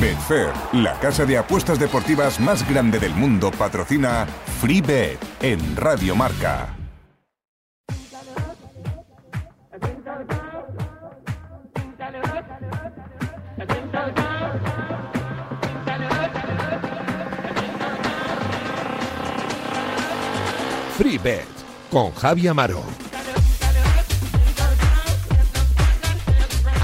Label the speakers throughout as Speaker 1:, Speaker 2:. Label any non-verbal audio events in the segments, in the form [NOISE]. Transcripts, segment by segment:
Speaker 1: Betfair, la casa de apuestas deportivas más grande del mundo, patrocina FreeBet en Radio Marca. FreeBet con Javi Amaro.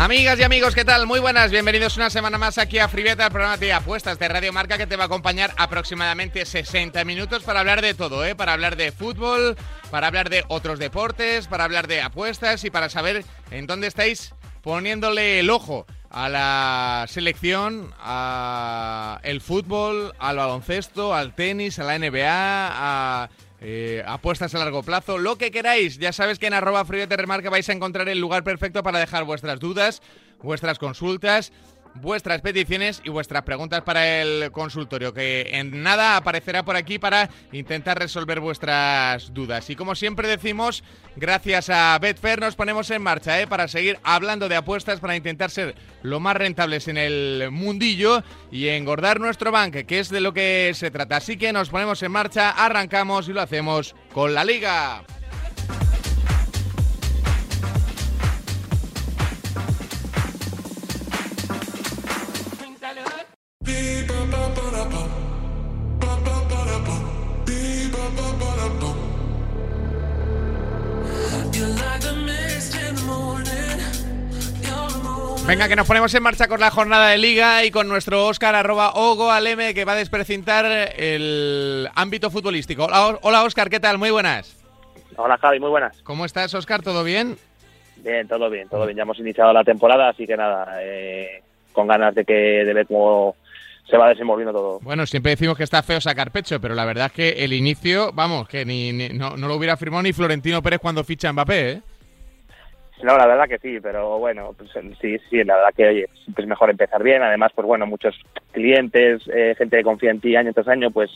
Speaker 2: Amigas y amigos, ¿qué tal? Muy buenas, bienvenidos una semana más aquí a Fribeta, el programa de apuestas de Radio Marca que te va a acompañar aproximadamente 60 minutos para hablar de todo, ¿eh? Para hablar de fútbol, para hablar de otros deportes, para hablar de apuestas y para saber en dónde estáis poniéndole el ojo a la selección, al fútbol, al baloncesto, al tenis, a la NBA, a eh, apuestas a largo plazo, lo que queráis. Ya sabes que en arroba remarca vais a encontrar el lugar perfecto para dejar vuestras dudas, vuestras consultas vuestras peticiones y vuestras preguntas para el consultorio, que en nada aparecerá por aquí para intentar resolver vuestras dudas. Y como siempre decimos, gracias a Betfair nos ponemos en marcha ¿eh? para seguir hablando de apuestas, para intentar ser lo más rentables en el mundillo y engordar nuestro banque, que es de lo que se trata. Así que nos ponemos en marcha, arrancamos y lo hacemos con la liga. Venga, que nos ponemos en marcha con la jornada de liga y con nuestro Oscar arroba Ogo Aleme que va a desprecintar el ámbito futbolístico. Hola, Oscar, ¿qué tal? Muy buenas.
Speaker 3: Hola Javi, muy buenas.
Speaker 2: ¿Cómo estás Oscar? ¿Todo bien?
Speaker 3: Bien, todo bien, todo bien. Ya hemos iniciado la temporada, así que nada, eh, con ganas de que de ver cómo se va desenvolviendo todo.
Speaker 2: Bueno, siempre decimos que está feo sacar pecho, pero la verdad es que el inicio, vamos, que ni, no, no, lo hubiera firmado ni Florentino Pérez cuando ficha a Mbappé, ¿eh?
Speaker 3: No, la verdad que sí, pero bueno, pues, sí, sí, la verdad que oye, siempre es mejor empezar bien. Además, pues bueno, muchos clientes, eh, gente que confía en ti año tras año, pues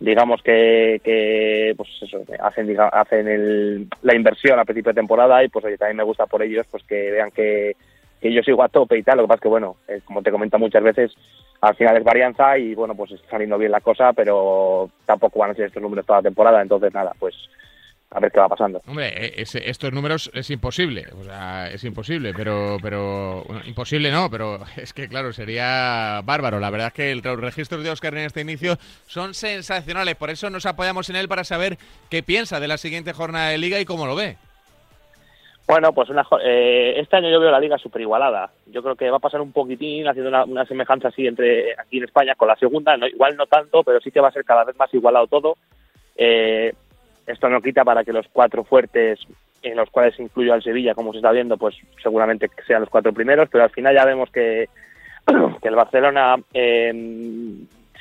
Speaker 3: digamos que, que pues eso, hacen, hacen el, la inversión a principio de temporada y pues oye, también me gusta por ellos pues que vean que, que yo sigo a tope y tal. Lo que pasa es que, bueno, eh, como te comento muchas veces, al final es varianza y bueno, pues está saliendo bien la cosa, pero tampoco van a ser estos números toda la temporada. Entonces, nada, pues a ver qué va pasando.
Speaker 2: Hombre, e, estos números es imposible, o sea, es imposible, pero, pero imposible no, pero [LAUGHS] es que claro, sería bárbaro. La verdad es que los registros de Oscar en este inicio son sensacionales, por eso nos apoyamos en él para saber qué piensa de la siguiente jornada de liga y cómo lo ve.
Speaker 3: Bueno, pues eh, este año yo veo la liga súper igualada. Yo creo que va a pasar un poquitín haciendo una, semejanza así entre aquí en España con la segunda. No, igual no tanto, pero sí que va a ser cada vez más igualado todo. Eh, esto no quita para que los cuatro fuertes, en los cuales incluyo al Sevilla, como se está viendo, pues seguramente sean los cuatro primeros, pero al final ya vemos que, [CLEARS THROAT] que el Barcelona eh,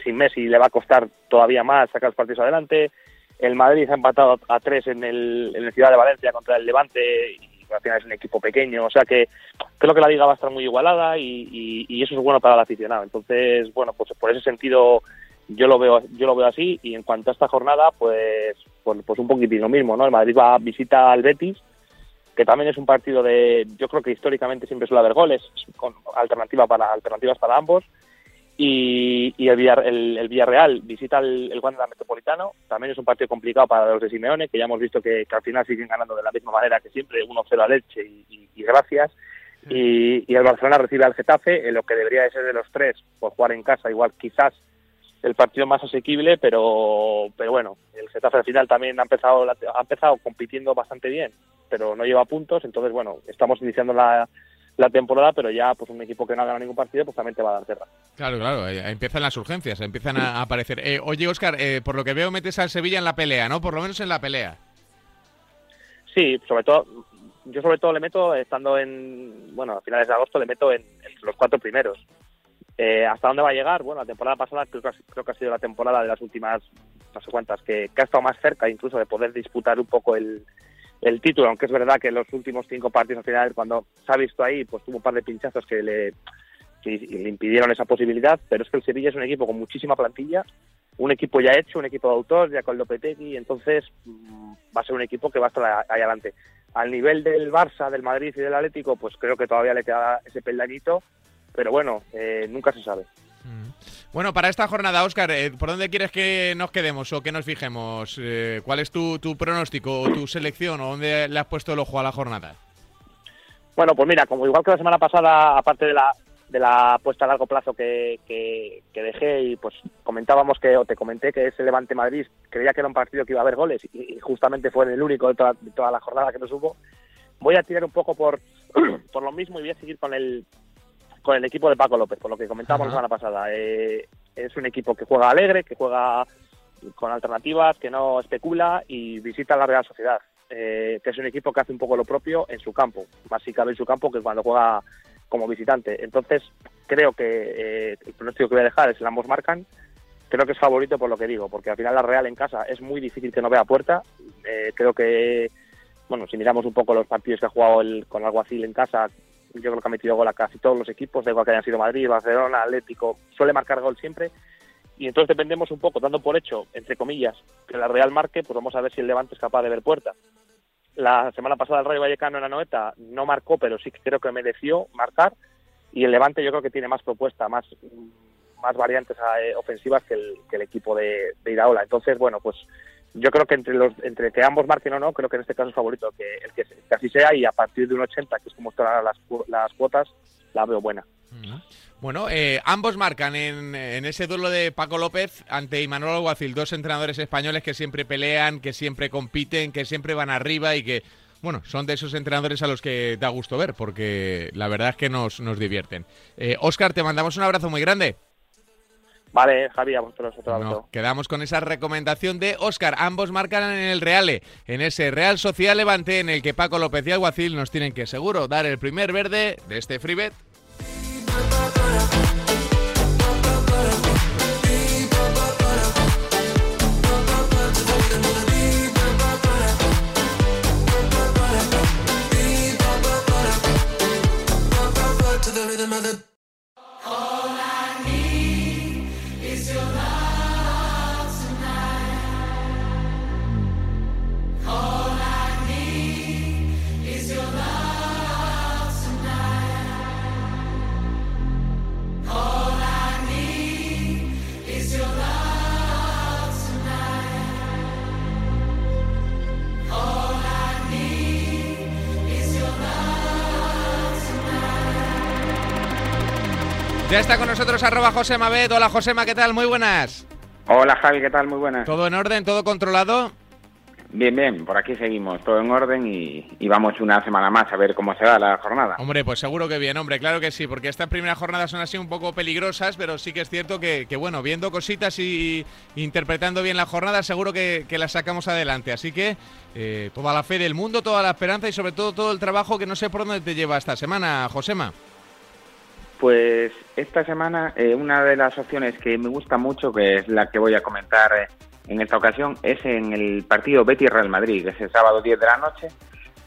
Speaker 3: sin Messi le va a costar todavía más sacar los partidos adelante. El Madrid ha empatado a tres en el, en el Ciudad de Valencia contra el Levante al final es un equipo pequeño. O sea que creo que la liga va a estar muy igualada y, eso es bueno para el aficionado. Entonces, bueno, pues por ese sentido yo lo veo yo lo veo así y en cuanto a esta jornada pues pues, pues un poquitín lo mismo no el Madrid va a visita al Betis que también es un partido de yo creo que históricamente siempre suele haber goles con alternativa para alternativas para ambos y, y el, el, Villarreal visita el, el Wanda Metropolitano. También es un partido complicado para los de Simeone que ya hemos visto que, al final siguen ganando de la misma manera que siempre 1-0 a Leche y, y, gracias. Y, y, el Barcelona recibe al Getafe en lo que debería de ser de los tres por jugar en casa igual quizás el partido más asequible, pero, pero bueno, el Getafe al final también ha empezado, ha empezado compitiendo bastante bien, pero no lleva puntos, entonces bueno, estamos iniciando la, la temporada, pero ya pues un equipo que no ha ganado ningún partido, pues también te va a dar guerra.
Speaker 2: Claro, claro, eh, empiezan las urgencias, empiezan a aparecer. Eh, oye, Oscar, eh, por lo que veo metes al Sevilla en la pelea, ¿no? Por lo menos en la pelea.
Speaker 3: Sí, sobre todo, yo sobre todo le meto, estando en, bueno, a finales de agosto, le meto en los cuatro primeros. Eh, ¿Hasta dónde va a llegar? Bueno, la temporada pasada creo que, ha, creo que ha sido la temporada de las últimas, no sé cuántas, que, ha estado más cerca incluso de poder disputar un poco el, el título, aunque es verdad que en los últimos cinco partidos al final, cuando se ha visto ahí, pues tuvo un par de pinchazos que le, impidieron esa posibilidad, pero es que el Sevilla es un equipo con muchísima plantilla, un equipo ya hecho, un equipo de autor, ya con Lopetegui, entonces mm, va a ser un equipo que va a estar ahí adelante. Al nivel del Barça, del Madrid y del Atlético, pues creo que todavía le queda ese peldañito, pero bueno, eh, nunca se sabe.
Speaker 2: Mm. Bueno, para esta jornada, Óscar, eh, ¿por dónde quieres que nos quedemos o que nos fijemos? Eh, ¿Cuál es tu, pronóstico o tu selección o dónde le has puesto el ojo a la jornada?
Speaker 3: Bueno, pues mira, como igual que la semana pasada, aparte de la, de la apuesta a largo plazo que, que, dejé y pues comentábamos que, o te comenté que ese Levante Madrid creía que era un partido que iba a haber goles y, justamente fue el único de toda, la jornada que nos hubo, voy a tirar un poco por, [CLEARS THROAT] por lo mismo y voy a seguir con el, con el equipo de Paco López, por lo que comentábamos la semana pasada. Eh, es un equipo que juega alegre, que juega con alternativas, que no especula y visita la Real Sociedad, eh, que es un equipo que hace un poco lo propio en su campo, más si cabe en su campo que cuando juega como visitante. Entonces, creo que eh, el pronóstico que voy a dejar es el ambos marcan. Creo que es favorito por lo que digo, porque al final la Real en casa es muy difícil que no vea puerta. creo que, bueno, si miramos un poco los partidos que ha jugado el, con Alguacil en casa, yo creo que ha metido gol a casi todos los equipos, de igual que hayan sido Madrid, Barcelona, Atlético, suele marcar gol siempre. Y entonces dependemos un poco, dando por hecho, entre comillas, que la Real marque, pues vamos a ver si el Levante es capaz de ver puerta. La semana pasada el Rayo Vallecano en la noeta no marcó, pero sí creo que mereció marcar. Y el Levante yo creo que tiene más propuesta, más, más variantes eh, ofensivas que el, que el equipo de Iraola. Entonces, bueno, pues yo creo que entre los entre que ambos marquen o no, creo que en este caso es favorito que el que, así sea y a partir de un 80, que es como están las, las cuotas, la veo buena.
Speaker 2: Bueno, eh, ambos marcan en, en, ese duelo de Paco López ante Imanol Alguacil, dos entrenadores españoles que siempre pelean, que siempre compiten, que siempre van arriba y que, bueno, son de esos entrenadores a los que da gusto ver, porque la verdad es que nos, nos divierten. Oscar, eh, te mandamos un abrazo muy grande.
Speaker 3: Vale, Javi, a vosotros otro
Speaker 2: Quedamos con esa recomendación de Oscar. Ambos marcan en el Reale, en ese Real Social Levante en el que Paco López y Alguacil nos tienen que seguro dar el primer verde de este freebet. Ya está con nosotros arroba Josema Bet. Hola Josema, ¿qué tal? Muy buenas.
Speaker 4: Hola Javi, ¿qué tal? Muy buenas.
Speaker 2: ¿Todo en orden? ¿Todo controlado?
Speaker 4: Bien, bien, por aquí seguimos, todo en orden y, vamos una semana más a ver cómo se va la jornada.
Speaker 2: Hombre, pues seguro que bien, hombre, claro que sí, porque estas primeras jornadas son así un poco peligrosas, pero sí que es cierto que, bueno, viendo cositas y, interpretando bien la jornada, seguro que, que las sacamos adelante. Así que eh, toda la fe del mundo, toda la esperanza y sobre todo todo el trabajo que no sé por dónde te lleva esta semana, Josema.
Speaker 4: Pues esta semana eh, una de las opciones que me gusta mucho, que es la que voy a comentar eh, en esta ocasión, es en el partido Betis-Real Madrid, que es el sábado 10 de la noche.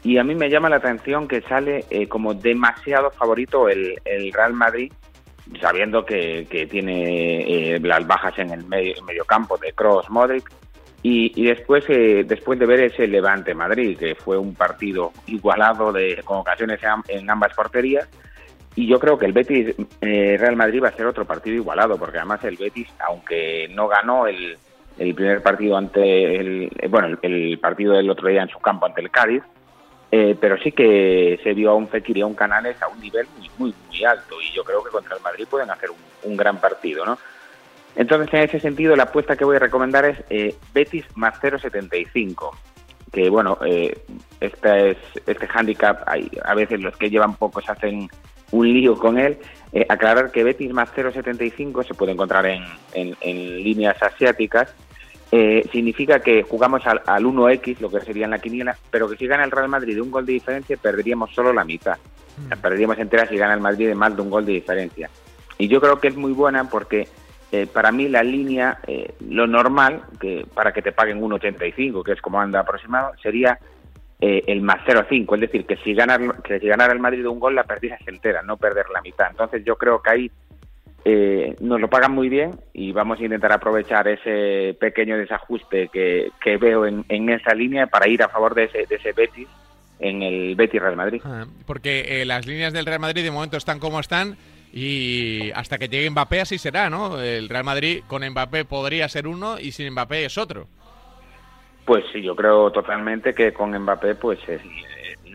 Speaker 4: Y a mí me llama la atención que sale eh, como demasiado favorito el, Real Madrid, sabiendo que, tiene las bajas en el medio, campo de Cross, Modric. Y, después, después de ver ese Levante Madrid, que fue un partido igualado de, con ocasiones en ambas porterías, y yo creo que el Betis eh, Real Madrid va a ser otro partido igualado, porque además el Betis, aunque no ganó el, el primer partido ante el, bueno, el, partido del otro día en su campo ante el Cádiz, eh, pero sí que se vio a un Fekir y a un Canales a un nivel muy, muy, muy alto y yo creo que contra el Madrid pueden hacer un, gran partido, ¿no? Entonces, en ese sentido, la apuesta que voy a recomendar es eh, Betis más 0,75 que bueno, eh, este, es, este handicap, hay, a veces los que llevan poco se hacen un lío con él. Eh, aclarar que Betis más 0,75 se puede encontrar en, en, líneas asiáticas. Eh, significa que jugamos al, 1X, lo que sería en la quiniela, pero que si gana el Real Madrid de un gol de diferencia, perderíamos solo la mitad. Mm. perderíamos entera si gana el Madrid de más de un gol de diferencia. Y yo creo que es muy buena porque eh, para mí la línea, lo normal, que para que te paguen 1,85, que es como anda aproximado, sería eh, el más 0,5, es decir, que si, ganar, que si ganara el Madrid un gol la pérdida es entera, no perder la mitad. Entonces yo creo que ahí eh, nos lo pagan muy bien y vamos a intentar aprovechar ese pequeño desajuste que, que veo en, en, esa línea para ir a favor de ese, de ese Betis en el Betis Real Madrid.
Speaker 2: Ah, porque eh, las líneas del Real Madrid de momento están como están y hasta que llegue Mbappé así será, ¿no? El Real Madrid con Mbappé podría ser uno y sin Mbappé es otro.
Speaker 4: Pues sí, yo creo totalmente que con Mbappé pues el,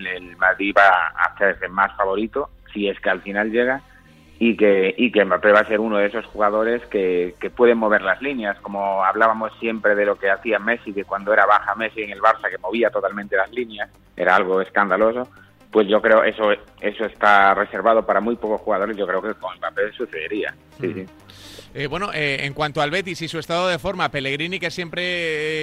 Speaker 4: el Madrid va a hacerse más favorito si es que al final llega y que, y que Mbappé va a ser uno de esos jugadores que, que pueden mover las líneas, como hablábamos siempre de lo que hacía Messi, de cuando era baja Messi en el Barça, que movía totalmente las líneas, era algo escandaloso, pues yo creo eso eso está reservado para muy pocos jugadores, yo creo que con Mbappé sucedería. Sí, sí.
Speaker 2: Eh, bueno, eh, en cuanto al Betis y su estado de forma, Pellegrini que siempre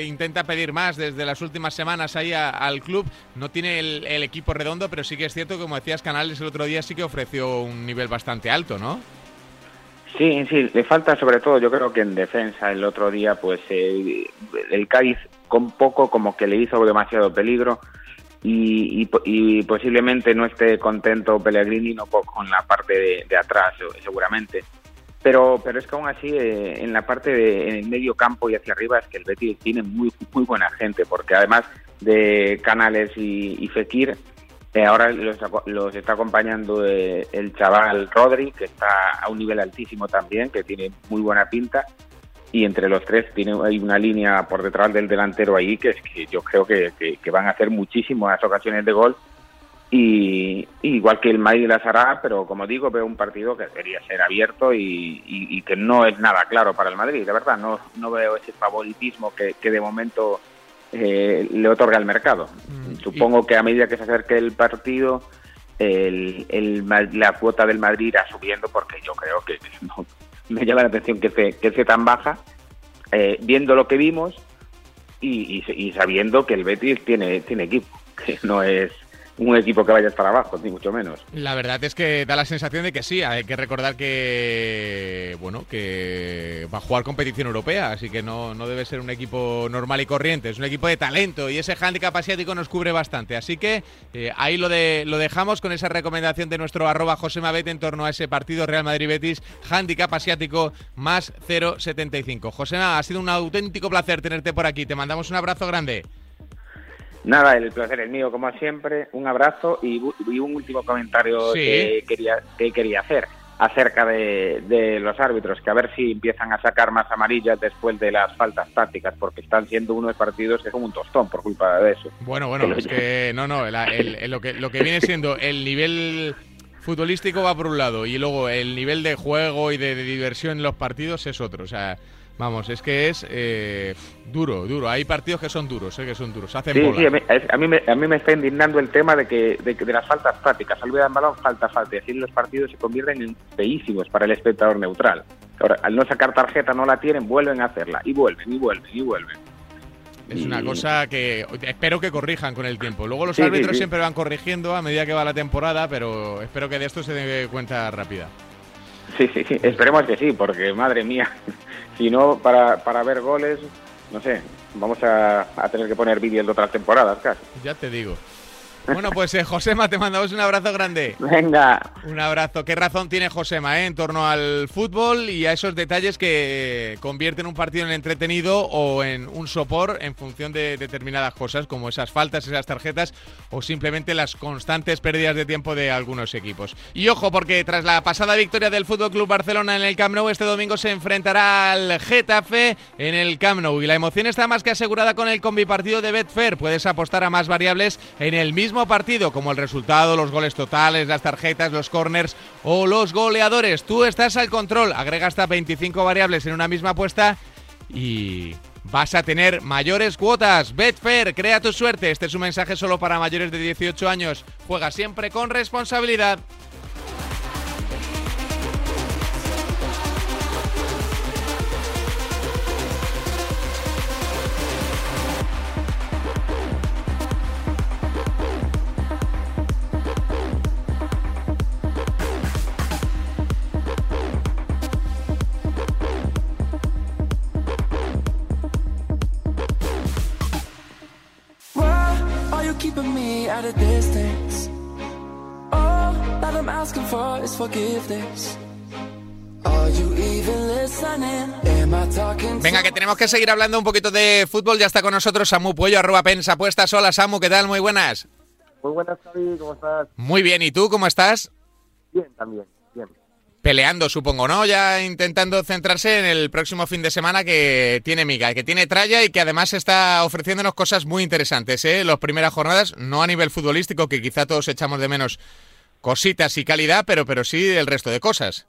Speaker 2: eh, intenta pedir más desde las últimas semanas ahí al club, no tiene el, equipo redondo, pero sí que es cierto, como decías Canales el otro día, sí que ofreció un nivel bastante alto, ¿no?
Speaker 4: Sí, sí, le falta sobre todo, yo creo que en defensa el otro día, pues el Cádiz con poco como que le hizo demasiado peligro y, posiblemente no esté contento Pellegrini con la parte de, atrás, seguramente. Pero pero es que aún así eh, en la parte de en el medio campo y hacia arriba es que el Betis tiene muy muy buena gente porque además de Canales y, Fekir eh, ahora los, está acompañando eh, el chaval Rodri que está a un nivel altísimo también que tiene muy buena pinta y entre los tres tiene hay una línea por detrás del delantero ahí que es que yo creo que, que van a hacer muchísimas ocasiones de gol y, igual que el Madrid las hará, pero como digo, veo un partido que debería ser abierto y, que no es nada claro para el Madrid, de verdad, no, no veo ese favoritismo que, de momento eh, le otorga el mercado. Mm, Supongo que a medida que se acerque el partido, el, la cuota del Madrid irá subiendo porque yo creo que me llama la atención que esté, que tan baja, eh, viendo lo que vimos y, y, sabiendo que el Betis tiene, tiene equipo, [LAUGHS] que no es un equipo que vaya a estar abajo, ni mucho menos.
Speaker 2: La verdad es que da la sensación de que sí, hay que recordar que bueno, que va a jugar competición europea, así que no, no debe ser un equipo normal y corriente, es un equipo de talento y ese handicap asiático nos cubre bastante, así que eh, ahí lo de lo dejamos con esa recomendación de nuestro arroba José Mabet en torno a ese partido Real Madrid Betis, handicap asiático más 0.75. José, ha sido un auténtico placer tenerte por aquí, te mandamos un abrazo grande.
Speaker 4: Nada, el placer es mío, como siempre. Un abrazo y, un último comentario que, quería, que quería hacer acerca de, los árbitros, que a ver si empiezan a sacar más amarillas después de las faltas tácticas, porque están siendo unos partidos que son un tostón por culpa de eso.
Speaker 2: Bueno, bueno, es que [LAUGHS] no, no, lo, que, lo que viene siendo el nivel futbolístico va por un lado y luego el nivel de juego y de, de diversión en los partidos es otro. O sea, Vamos, es que es eh, duro, duro. Hay partidos que son duros, eh, que son duros. Hacen
Speaker 4: sí, sí, a mí, me, a mí me está indignando el tema de que de, las faltas prácticas. Salida de balón, falta, falta. Y así los partidos se convierten en feísimos para el espectador neutral. Ahora, al no sacar tarjeta, no la tienen, vuelven a hacerla. Y vuelven, y vuelven, y vuelven.
Speaker 2: Es una cosa que espero que corrijan con el tiempo. Luego los árbitros siempre van corrigiendo a medida que va la temporada, pero espero que de esto se dé cuenta rápida.
Speaker 4: Sí, sí, sí. Esperemos que sí, porque madre mía, si no, para, para ver goles, no sé, vamos a, a tener que poner vídeos de otras temporadas casi.
Speaker 2: Ya te digo. Bueno, pues eh, Josema, te mandamos un abrazo grande.
Speaker 4: Venga.
Speaker 2: Un abrazo. ¿Qué razón tiene Josema eh, en torno al fútbol y a esos detalles que convierten un partido en entretenido o en un sopor en función de determinadas cosas, como esas faltas, esas tarjetas o simplemente las constantes pérdidas de tiempo de algunos equipos? Y ojo, porque tras la pasada victoria del Fútbol Club Barcelona en el Camp Nou, este domingo se enfrentará al Getafe en el Camp Nou y la emoción está más que asegurada con el combipartido de Betfair. Puedes apostar a más variables en el mismo partido, como el resultado, los goles totales, las tarjetas, los corners o los goleadores. Tú estás al control, agrega hasta 25 variables en una misma apuesta y vas a tener mayores cuotas. Betfair, crea tu suerte. Este es un mensaje solo para mayores de 18 años. Juega siempre con responsabilidad. Venga, que tenemos que seguir hablando un poquito de fútbol. Ya está con nosotros Samu Puello, arroba pensa apuestas. Hola Samu, ¿qué tal? Muy buenas.
Speaker 5: Muy buenas, Javi, ¿cómo estás?
Speaker 2: Muy bien, ¿y tú cómo estás?
Speaker 5: Bien, también.
Speaker 2: Peleando, supongo, ¿no? Ya intentando centrarse en el próximo fin de semana que tiene miga, que tiene tralla y que además está ofreciéndonos cosas muy interesantes, ¿eh? Las primeras jornadas, no a nivel futbolístico, que quizá todos echamos de menos cositas y calidad, pero, pero sí el resto de cosas.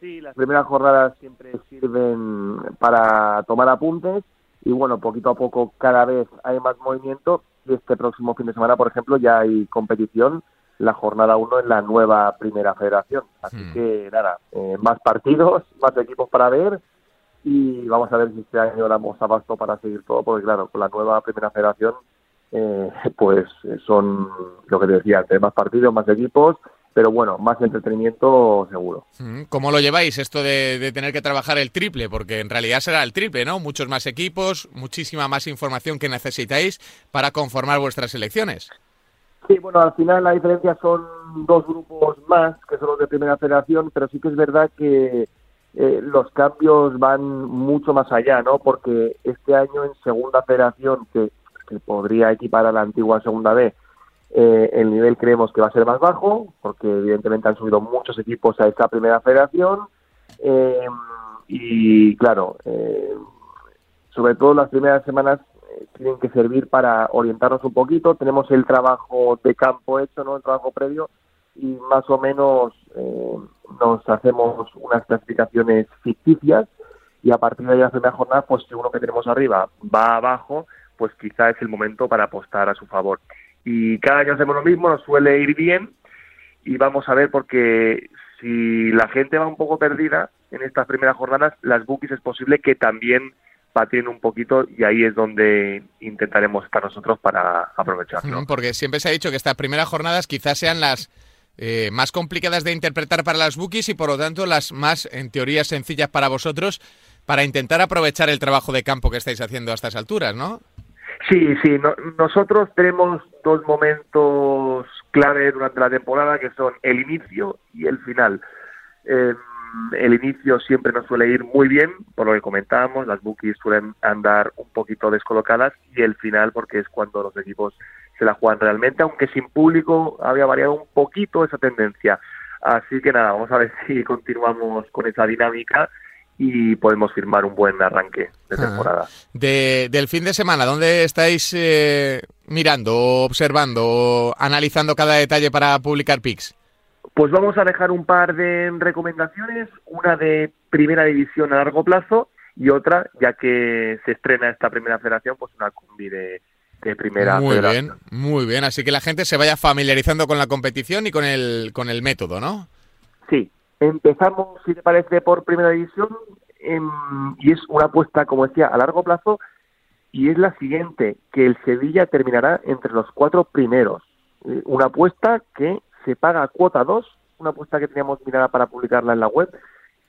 Speaker 5: Sí, las primeras jornadas siempre sirven para tomar apuntes y bueno, poquito a poco cada vez hay más movimiento y este próximo fin de semana, por ejemplo, ya hay competición la jornada 1 en la nueva primera federación. Así hmm. que nada, eh, más partidos, más equipos para ver y vamos a ver si este año damos abasto para seguir todo, porque claro, con la nueva primera federación, eh, pues son lo que te decía antes, más partidos, más equipos, pero bueno, más entretenimiento seguro.
Speaker 2: Hmm. ¿Cómo lo lleváis esto de, de, tener que trabajar el triple? Porque en realidad será el triple, ¿no? Muchos más equipos, muchísima más información que necesitáis para conformar vuestras selecciones.
Speaker 5: Sí, bueno, al final la diferencia son dos grupos más, que son los de primera federación, pero sí que es verdad que eh, los cambios van mucho más allá, ¿no? Porque este año en segunda federación, que, podría equipar a la antigua segunda B, eh, el nivel creemos que va a ser más bajo, porque evidentemente han subido muchos equipos a esta primera federación. Eh, y claro, sobre todo las primeras semanas tienen que servir para orientarnos un poquito. Tenemos el trabajo de campo hecho, ¿no? El trabajo previo y más o menos eh, nos hacemos unas clasificaciones ficticias y a partir de la primera jornada, pues si uno que tenemos arriba va abajo, pues quizá es el momento para apostar a su favor. Y cada año hacemos lo mismo, nos suele ir bien y vamos a ver porque si la gente va un poco perdida en estas primeras jornadas, las bookies es posible que también patinen un poquito y ahí es donde intentaremos estar nosotros para aprovecharlo.
Speaker 2: Porque siempre se ha dicho que estas primeras jornadas quizás sean las eh, más complicadas de interpretar para las bookies y por lo tanto las más, en teoría, sencillas para vosotros para intentar aprovechar el trabajo de campo que estáis haciendo a estas alturas, ¿no?
Speaker 5: Sí, sí, nosotros tenemos dos momentos clave durante la temporada que son el inicio y el final. Eh, el inicio siempre nos suele ir muy bien, por lo que comentábamos, las bookies suelen andar un poquito descolocadas y el final porque es cuando los equipos se la juegan realmente, aunque sin público había variado un poquito esa tendencia. Así que nada, vamos a ver si continuamos con esa dinámica y podemos firmar un buen arranque de temporada.
Speaker 2: del fin de semana, ¿dónde estáis eh, mirando, observando, analizando cada detalle para publicar pics?
Speaker 5: Pues vamos a dejar un par de recomendaciones, una de primera división a largo plazo y otra, ya que se estrena esta primera federación, pues una combi de, primera
Speaker 2: muy bien, muy bien. Así que la gente se vaya familiarizando con la competición y con el, con el método, ¿no?
Speaker 5: Sí. Empezamos, si te parece, por primera división y es una apuesta, como decía, a largo plazo y es la siguiente, que el Sevilla terminará entre los cuatro primeros. Eh, una apuesta que se paga cuota 2, una apuesta que teníamos mirada para publicarla en la web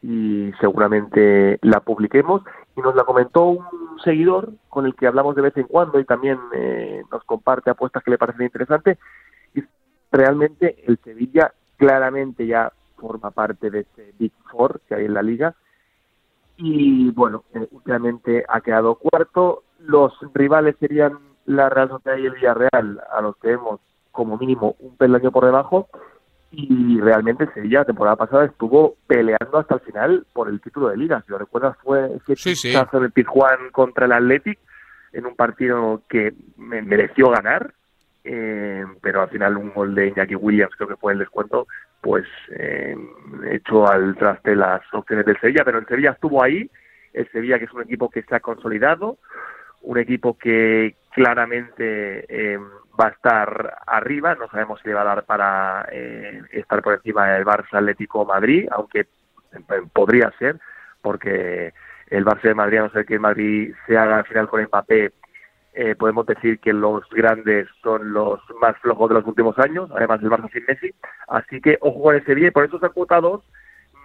Speaker 5: y seguramente la publiquemos. Y nos la comentó un seguidor con el que hablamos de vez en cuando y también eh, nos comparte apuestas que le parecen interesantes. Y realmente el Sevilla claramente ya forma parte de ese Big Four que hay en la liga. Y bueno, eh, últimamente ha quedado cuarto. Los rivales serían la Real Sociedad y el Villarreal, a los que hemos como mínimo un peldaño por debajo. Y realmente el Sevilla la temporada pasada estuvo peleando hasta el final por el título de liga. Si lo recuerdas fue ese sí, sí. de Pizjuán contra el Athletic en un partido que me mereció ganar, eh, pero al final un gol de Iñaki Williams creo que fue el descuento, pues eh, echó al traste las opciones del Sevilla, pero el Sevilla estuvo ahí, el Sevilla que es un equipo que se ha consolidado, un equipo que claramente eh, va a estar arriba, no sabemos si le va a dar para eh, estar por encima del Barça Atlético Madrid, aunque eh, podría ser, porque el Barça de Madrid, a no ser que Madrid se haga al final con Mbappé, eh, podemos decir que los grandes son los más flojos de los últimos años, además del Barça sin Messi, así que ojo con ese bien, por eso esa cuota 2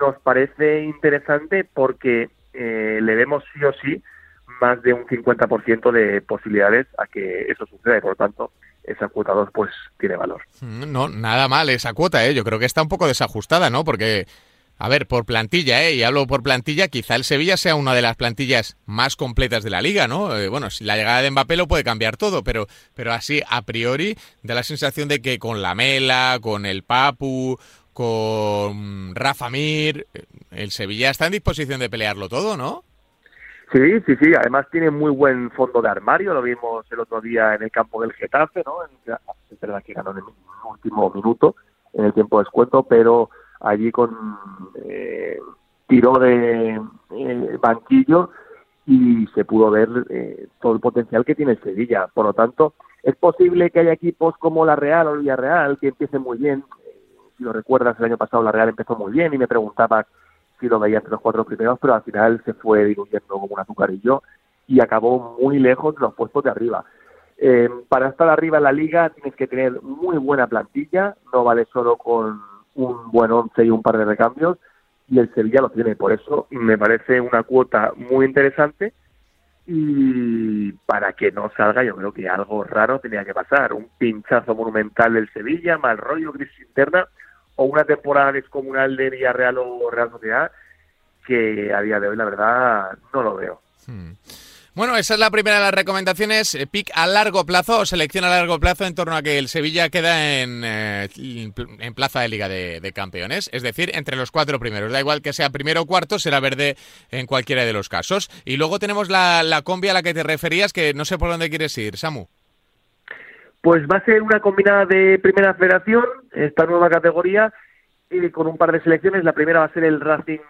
Speaker 5: nos parece interesante porque le vemos sí o sí más de un 50% de posibilidades a que eso suceda y por lo tanto esa cuota 2 pues tiene valor.
Speaker 2: Mm, no, nada mal esa cuota, ¿eh? yo creo que está un poco desajustada, ¿no? Porque, a ver, por plantilla, ¿eh? y hablo por plantilla, quizá el Sevilla sea una de las plantillas más completas de la liga, ¿no? Eh, bueno, si la llegada de Mbappé lo puede cambiar todo, pero, pero así, a priori, da la sensación de que con la Mela, con el Papu, con Rafa Mir. El Sevilla está en disposición de pelearlo todo, ¿no?
Speaker 5: Sí, sí, sí. Además tiene muy buen fondo de armario. Lo vimos el otro día en el campo del Getafe, ¿no? Es verdad que ganó en el último minuto, en el tiempo de descuento, pero allí con eh, tiró de eh, banquillo y se pudo ver eh, todo el potencial que tiene Sevilla. Por lo tanto, es posible que haya equipos como la Real o Villarreal que empiecen muy bien. Si lo recuerdas, el año pasado la Real empezó muy bien y me preguntaba lo veía entre los cuatro primeros, pero al final se fue diluyendo como un azucarillo y acabó muy lejos de los puestos de arriba. Eh, para estar arriba en la liga tienes que tener muy buena plantilla, no vale solo con un buen once y un par de recambios, y el Sevilla lo tiene. Por eso me parece una cuota muy interesante y para que no salga yo creo que algo raro tenía que pasar. Un pinchazo monumental del Sevilla, mal rollo, crisis interna o una temporada descomunal de Villarreal o Real Sociedad que a día de hoy la verdad no lo veo. Hmm.
Speaker 2: Bueno, esa es la primera de las recomendaciones. Eh, pick a largo plazo o selección a largo plazo en torno a que el Sevilla queda en, eh, en plaza de Liga de, Campeones, es decir, entre los cuatro primeros. Da igual que sea primero o cuarto, será verde en cualquiera de los casos. Y luego tenemos la, la combi a la que te referías, que no sé por dónde quieres ir, Samu.
Speaker 5: Pues va a ser una combinada de primera federación, esta nueva categoría, y con un par de selecciones. La primera va a ser el Racing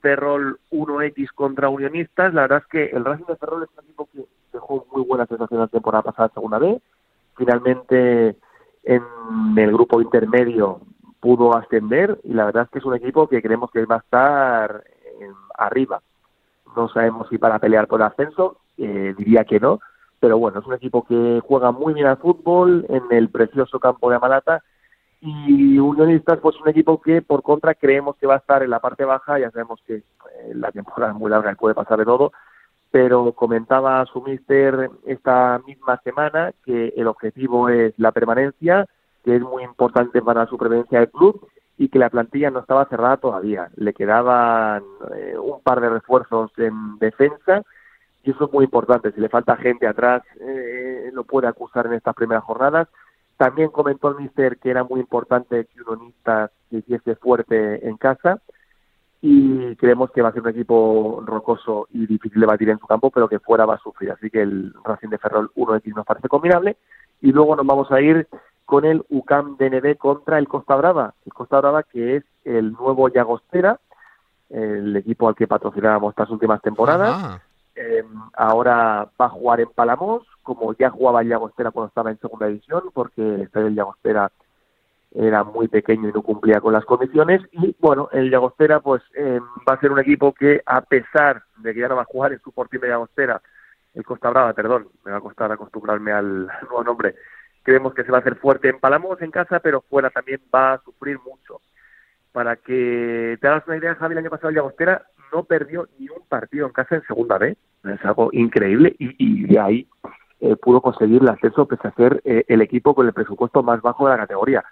Speaker 5: Ferrol 1X contra Unionistas. La verdad es que el Racing de Ferrol es un equipo que dejó muy buena sensación la temporada pasada, segunda vez. Finalmente, en el grupo intermedio pudo ascender y la verdad es que es un equipo que creemos que va a estar arriba. No sabemos si para pelear por ascenso, eh, diría que no, pero bueno, es un equipo que juega muy bien al fútbol en el precioso campo de Amalata. Y Unionistas pues un equipo que por contra creemos que va a estar en la parte baja, ya sabemos que eh, la temporada es muy larga y puede pasar de todo, pero comentaba su mister esta misma semana que el objetivo es la permanencia, que es muy importante para la supervivencia del club y que la plantilla no estaba cerrada todavía. Le quedaban eh, un par de refuerzos en defensa y eso es muy importante. Si le falta gente atrás, eh, lo puede acusar en estas primeras jornadas también comentó el mister que era muy importante que Unionistas se hiciese fuerte en casa y creemos que va a ser un equipo rocoso y difícil de batir en su campo, pero que fuera va a sufrir. Así que el Racing de Ferrol 1X nos parece combinable. Y luego nos vamos a ir con el UCAM DNB contra el Costa Brava. El Costa Brava que es el nuevo Llagostera, el equipo al que patrocinábamos estas últimas temporadas. Eh, ahora va a jugar en Palamos, como ya jugaba el Llagostera cuando estaba en segunda división, porque el estadio del Llagostera era muy pequeño y no cumplía con las condiciones. Y bueno, el Llagostera pues eh, va a ser un equipo que, a pesar de que ya no va a jugar en su de Llagostera, el Costa Brava, perdón, me va a costar acostumbrarme al [LAUGHS] nuevo nombre, creemos que se va a hacer fuerte en Palamos en casa, pero fuera también va a sufrir mucho. Para que te hagas una idea, Javi, el año pasado el Llagostera no perdió ni un partido en casa en segunda B. Es algo increíble y, de ahí eh, pudo conseguir el ascenso pese a ser eh, el equipo con el presupuesto más bajo de la categoría.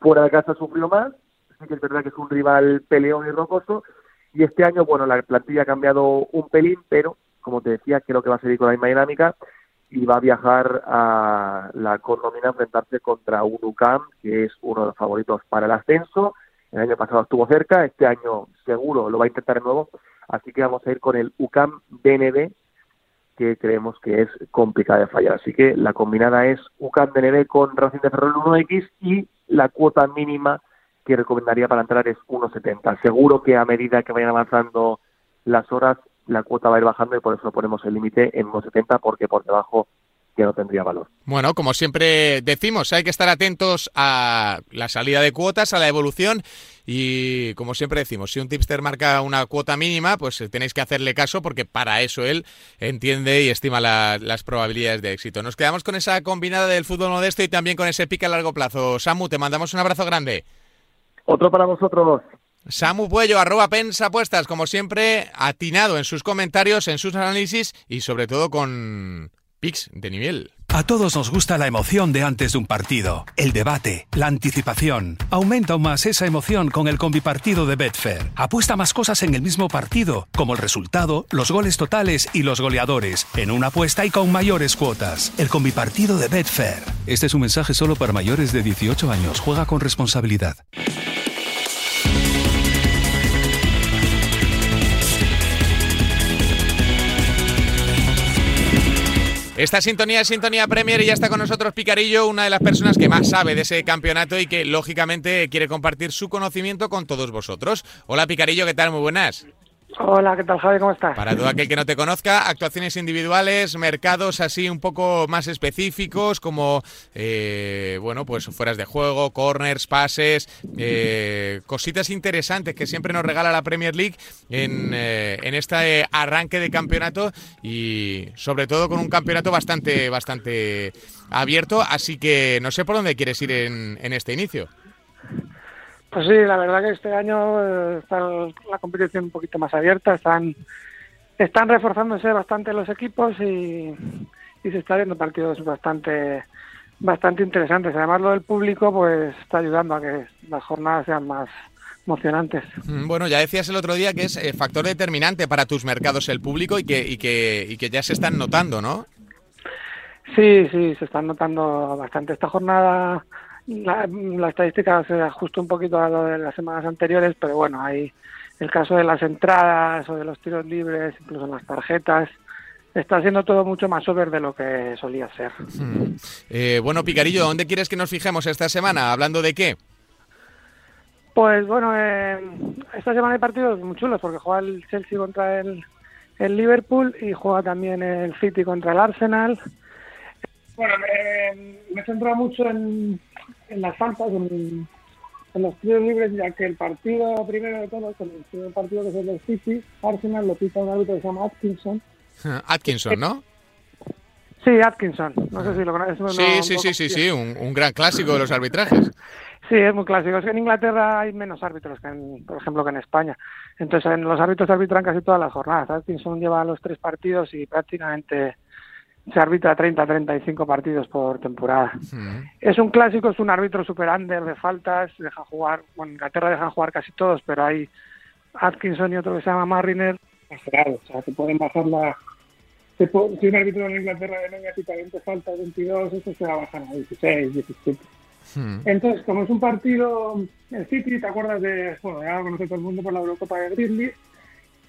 Speaker 5: Fuera de casa sufrió más, sí que es verdad que es un rival peleón y rocoso, y este año, bueno, la plantilla ha cambiado un pelín, pero como te decía, creo que va a seguir con la misma dinámica y va a viajar a la condomina a enfrentarse contra un UCAM, que es uno de los favoritos para el ascenso, el año pasado estuvo cerca, este año seguro lo va a intentar de nuevo, así que vamos a ir con el UCAM BNB, que creemos que es complicada de fallar. Así que la combinada es UCAM BNB con Racing de Ferrol 1X y la cuota mínima que recomendaría para entrar es 1,70. Seguro que a medida que vayan avanzando las horas, la cuota va a ir bajando y por eso ponemos el límite en 1,70 porque por debajo que no tendría valor.
Speaker 2: Bueno, como siempre decimos, hay que estar atentos a la salida de cuotas, a la evolución y como siempre decimos, si un tipster marca una cuota mínima, pues tenéis que hacerle caso porque para eso él entiende y estima las probabilidades de éxito. Nos quedamos con esa combinada del fútbol modesto y también con ese pique a largo plazo. Samu, te mandamos un abrazo grande.
Speaker 5: Otro para vosotros.
Speaker 2: Samu Puello, arroba pensapuestas, como siempre, atinado en sus comentarios, en sus análisis y sobre todo con Pix de nivel.
Speaker 6: A todos nos gusta la emoción de antes de un partido, el debate, la anticipación. Aumenta aún más esa emoción con el combipartido de Betfair. Apuesta más cosas en el mismo partido, como el resultado, los goles totales y los goleadores, en una apuesta y con mayores cuotas. El combipartido de Betfair. Este es un mensaje solo para mayores de 18 años. Juega con responsabilidad.
Speaker 2: Esta sintonía es Sintonía Premier y ya está con nosotros Picarillo, una de las personas que más sabe de ese campeonato y que lógicamente quiere compartir su conocimiento con todos vosotros. Hola Picarillo, ¿qué tal? Muy buenas.
Speaker 7: Hola, ¿qué tal Javi? ¿Cómo estás?
Speaker 2: Para todo aquel que no te conozca, actuaciones individuales, mercados así un poco más específicos como, eh, bueno, pues fueras de juego, corners, pases, eh, cositas interesantes que siempre nos regala la Premier League en, eh, en este arranque de campeonato y sobre todo con un campeonato bastante, bastante abierto, así que no sé por dónde quieres ir en, en este inicio.
Speaker 7: Pues sí, la verdad que este año eh, está la competición un poquito más abierta, están están reforzándose bastante los equipos y, se está viendo partidos bastante bastante interesantes. Además lo del público pues está ayudando a que las jornadas sean más emocionantes.
Speaker 2: Mm, bueno, ya decías el otro día que es eh, factor determinante para tus mercados el público y que, y que, y que ya se están notando, ¿no?
Speaker 7: Sí, sí, se están notando bastante. Esta jornada la, estadística se ajusta un poquito a lo de las semanas anteriores, pero bueno, hay el caso de las entradas o de los tiros libres, incluso en las tarjetas, está siendo todo mucho más over de lo que solía ser.
Speaker 2: Hmm. Eh, bueno, Picarillo, ¿dónde quieres que nos fijemos esta semana? ¿Hablando de qué?
Speaker 7: Pues bueno, eh, esta semana hay partidos muy chulos porque juega el Chelsea contra el, el Liverpool y juega también el City contra el Arsenal. Bueno, me, me centro mucho en, en las faltas, en, los tiros libres, ya que el partido primero de todos, el primer partido que es el del City, Arsenal lo pita un árbitro que se llama Atkinson. [LAUGHS]
Speaker 2: Atkinson, ¿no?
Speaker 7: Sí, Atkinson. No sé si lo conoces.
Speaker 2: Sí, sí, sí, sí, sí, un, un, gran clásico de los arbitrajes.
Speaker 7: Sí, es muy clásico. Es que en Inglaterra hay menos árbitros que, en, por ejemplo, que en España. Entonces, en los árbitros arbitran casi todas las jornadas. Atkinson lleva los tres partidos y prácticamente se arbitra 30 35 partidos por temporada. Es un clásico, es un árbitro super under de faltas, deja jugar, bueno, en Inglaterra dejan jugar casi todos, pero hay Atkinson y otro que se llama Mariner, o sea, se pueden bajar la... si un árbitro en Inglaterra de 20 faltas, 22, eso se va a bajar a 16, 17. Entonces, como es un partido, el City, ¿te acuerdas de, bueno, ya lo conoce todo el mundo por la Eurocopa de Grizzly,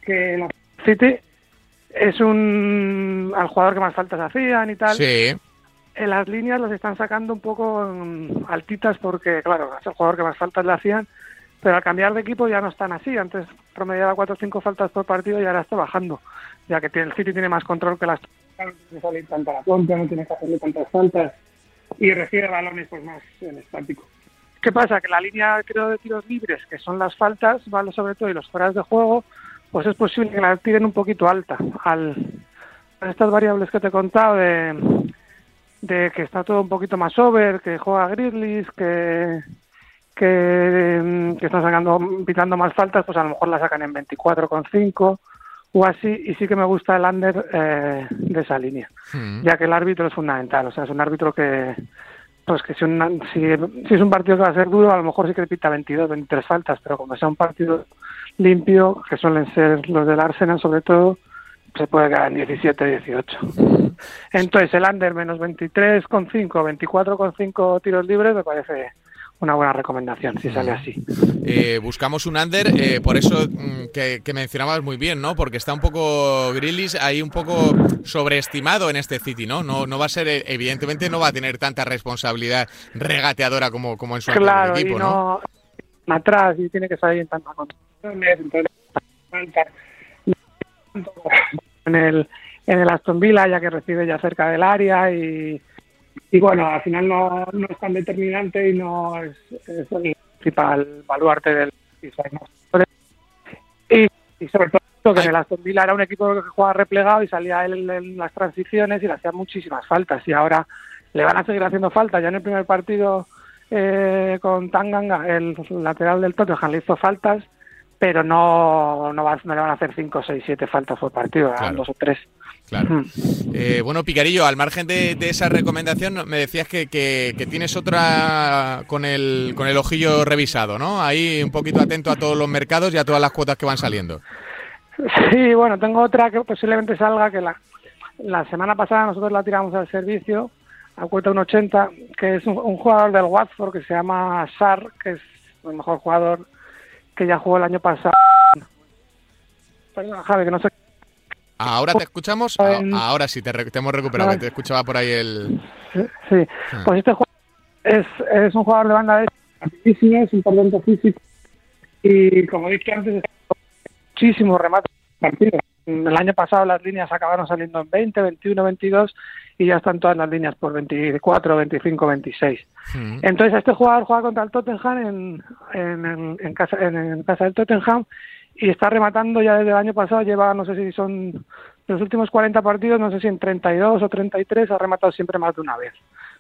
Speaker 7: que la City es un al jugador que más faltas hacían y tal.
Speaker 2: Sí.
Speaker 7: En las líneas los están sacando un poco mm, altitas porque, claro, es el jugador que más faltas le hacían, pero al cambiar de equipo ya no están así. Antes promediaba 4 o 5 faltas por partido y ahora está bajando, ya que el City tiene más control que las... No tiene que salir tanta la contra, no tiene que hacerle tantas faltas y recibe balones pues más en estático. ¿Qué pasa? Que la línea, creo, de tiros libres, que son las faltas, vale sobre todo, y los fueras de juego, pues es posible que la tiren un poquito alta al estas variables que te he contado de, de que está todo un poquito más over, que juega Grizzlies, que que, que están sacando pitando más faltas, pues a lo mejor la sacan en 24,5 o así, y sí que me gusta el under eh, de esa línea, hmm. ya que el árbitro es fundamental, o sea, es un árbitro que pues que si, si, si, es un partido que va a ser duro, a lo mejor sí que pita 22, 23 faltas, pero como sea un partido limpio, que suelen ser los del Arsenal sobre todo, se puede quedar en 17, 18. Entonces el under menos 23,5, 24,5 tiros libres me parece una buena recomendación si sale así.
Speaker 2: Eh, buscamos un under, eh, por eso mm, que, mencionabas muy bien, ¿no? Porque está un poco Grillis ahí un poco sobreestimado en este City, ¿no? No, no va a ser, evidentemente no va a tener tanta responsabilidad regateadora como, como en su
Speaker 7: claro,
Speaker 2: equipo,
Speaker 7: y no, Atrás y tiene que salir en tantas condiciones, entonces en el en el Aston Villa ya que recibe ya cerca del área y y bueno, al final no, no es tan determinante y no es, el principal baluarte del y, y sobre todo que en el Aston Villa era un equipo que jugaba replegado y salía él en las transiciones y le hacía muchísimas faltas y ahora le van a seguir haciendo faltas ya en el primer partido eh, con Tanganga el lateral del Tottenham le hizo faltas pero no, no, va, no le van a hacer 5, 6, 7 faltas por partido, dos o tres.
Speaker 2: Claro. Eh, bueno, Picarillo, al margen de, esa recomendación, me decías que, que, tienes otra con el, con el ojillo revisado, ¿no? Ahí un poquito atento a todos los mercados y a todas las cuotas que van saliendo.
Speaker 7: Sí, bueno, tengo otra que posiblemente salga, que la, la semana pasada nosotros la tiramos al servicio a cuota 1.80, que es un, un, jugador del Watford que se llama Sar, que es el mejor jugador que ya jugó el año pasado. Perdón, Javi, que no sé.
Speaker 2: Ahora te escuchamos. Ahora sí, te, hemos recuperado. Que te escuchaba por ahí el.
Speaker 7: Sí, ah. pues este jugador es, es un jugador de banda de es un talento físico y como dije antes, muchísimos remates partidos. El año pasado las líneas acabaron saliendo en 20, 21, 22 y ya están todas las líneas por 24, 25, 26. Entonces este jugador juega contra el Tottenham en, en, en, casa, en, casa del Tottenham y está rematando ya desde el año pasado, lleva no sé si son los últimos 40 partidos, no sé si en 32 o 33 ha rematado siempre más de una vez.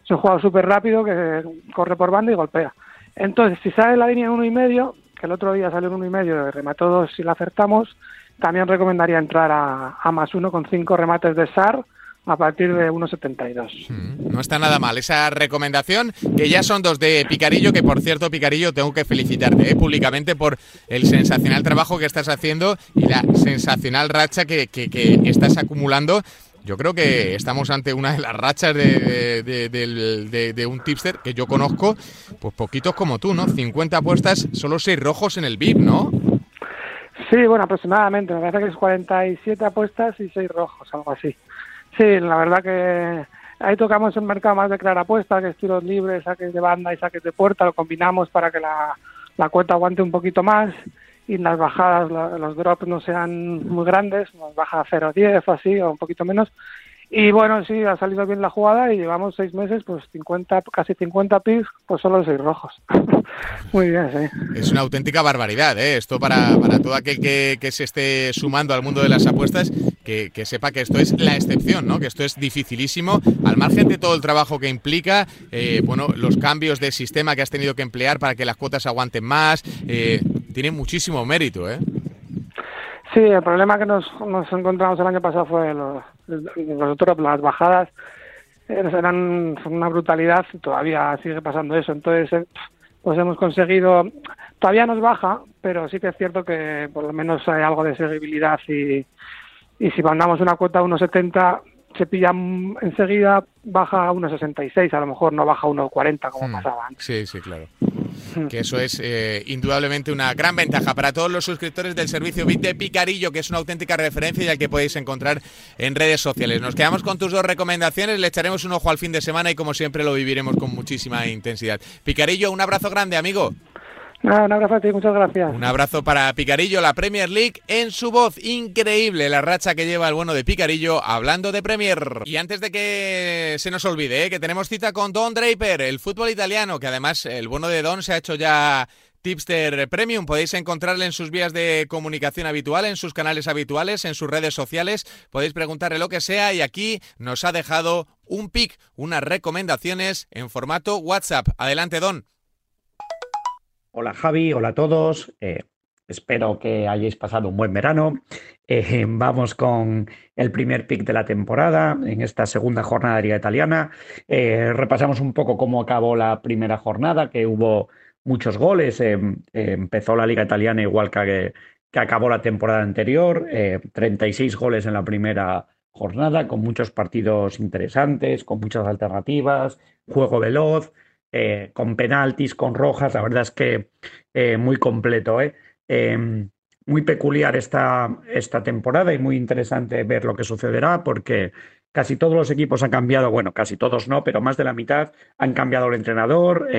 Speaker 7: Es un jugador súper rápido que corre por banda y golpea. Entonces, si sale la línea en uno y medio, que el otro día salió en uno y medio, remató dos si la acertamos, también recomendaría entrar a, a más uno con cinco remates de SAR a partir de 1,72.
Speaker 2: Mm, no está nada mal esa recomendación, que ya son dos de Picarillo, que por cierto, Picarillo, tengo que felicitarte ¿eh? públicamente por el sensacional trabajo que estás haciendo y la sensacional racha que, estás acumulando yo creo que estamos ante una de las rachas de, un tipster que yo conozco, pues poquitos como tú, ¿no? 50 apuestas, solo 6 rojos en el VIP, ¿no?
Speaker 7: Sí, bueno, aproximadamente. Me parece que es 47 apuestas y 6 rojos, algo así. Sí, la verdad que ahí tocamos el mercado más de clara apuesta, que es tiros libres, saques de banda y saques de puerta, lo combinamos para que la, la cuota aguante un poquito más y las bajadas, los drops no sean muy grandes, nos baja a 0,10 o así, o un poquito menos. Y bueno, sí, ha salido bien la jugada y llevamos seis meses, pues 50, casi 50 picks, pues solo seis rojos. [LAUGHS] Muy bien, sí.
Speaker 2: Es una auténtica barbaridad, ¿eh? Esto para, para todo aquel que, que, se esté sumando al mundo de las apuestas, que, que, sepa que esto es la excepción, ¿no? Que esto es dificilísimo, al margen de todo el trabajo que implica, eh, bueno, los cambios de sistema que has tenido que emplear para que las cuotas aguanten más, eh, tiene muchísimo mérito, ¿eh?
Speaker 7: Sí, el problema que nos, nos encontramos el año pasado fue los, los las bajadas eran una brutalidad todavía sigue pasando eso. Entonces, eh, pues hemos conseguido, todavía nos baja, pero sí que es cierto que por lo menos hay algo de seguibilidad y, y si mandamos una cuota a 1,70 se pilla enseguida, baja a 1,66, a lo mejor no baja a 1,40 como hmm. pasaba antes.
Speaker 2: Sí, sí, claro. [LAUGHS] Que eso es eh, indudablemente una gran ventaja para todos los suscriptores del servicio Bit de Picarillo, que es una auténtica referencia y al que podéis encontrar en redes sociales. Nos quedamos con tus dos recomendaciones, le echaremos un ojo al fin de semana y como siempre lo viviremos con muchísima intensidad. Picarillo, un abrazo grande, amigo
Speaker 7: un abrazo a ti, muchas gracias.
Speaker 2: Un abrazo para Picarillo, la Premier League en su voz. Increíble la racha que lleva el bueno de Picarillo hablando de Premier. Y antes de que se nos olvide, ¿eh? que tenemos cita con Don Draper, el fútbol italiano, que además el bueno de Don se ha hecho ya Tipster Premium. Podéis encontrarle en sus vías de comunicación habitual, en sus canales habituales, en sus redes sociales. Podéis preguntarle lo que sea y aquí nos ha dejado un pick, unas recomendaciones en formato WhatsApp. Adelante, Don.
Speaker 8: Hola Javi, hola a todos. Eh, espero que hayáis pasado un buen verano. Eh, [LAUGHS] vamos con el primer pick de la temporada en esta segunda jornada de Liga Italiana. Eh, repasamos un poco cómo acabó la primera jornada, que hubo muchos goles. empezó la Liga Italiana igual que, que acabó la temporada anterior. 36 goles en la primera jornada, con muchos partidos interesantes, con muchas alternativas, juego veloz. Eh, con penaltis, con rojas, la verdad es que eh, muy completo. ¿eh? Em, muy peculiar esta, esta temporada y muy interesante ver lo que sucederá porque casi todos los equipos han cambiado, bueno, casi todos no, pero más de la mitad han cambiado el entrenador.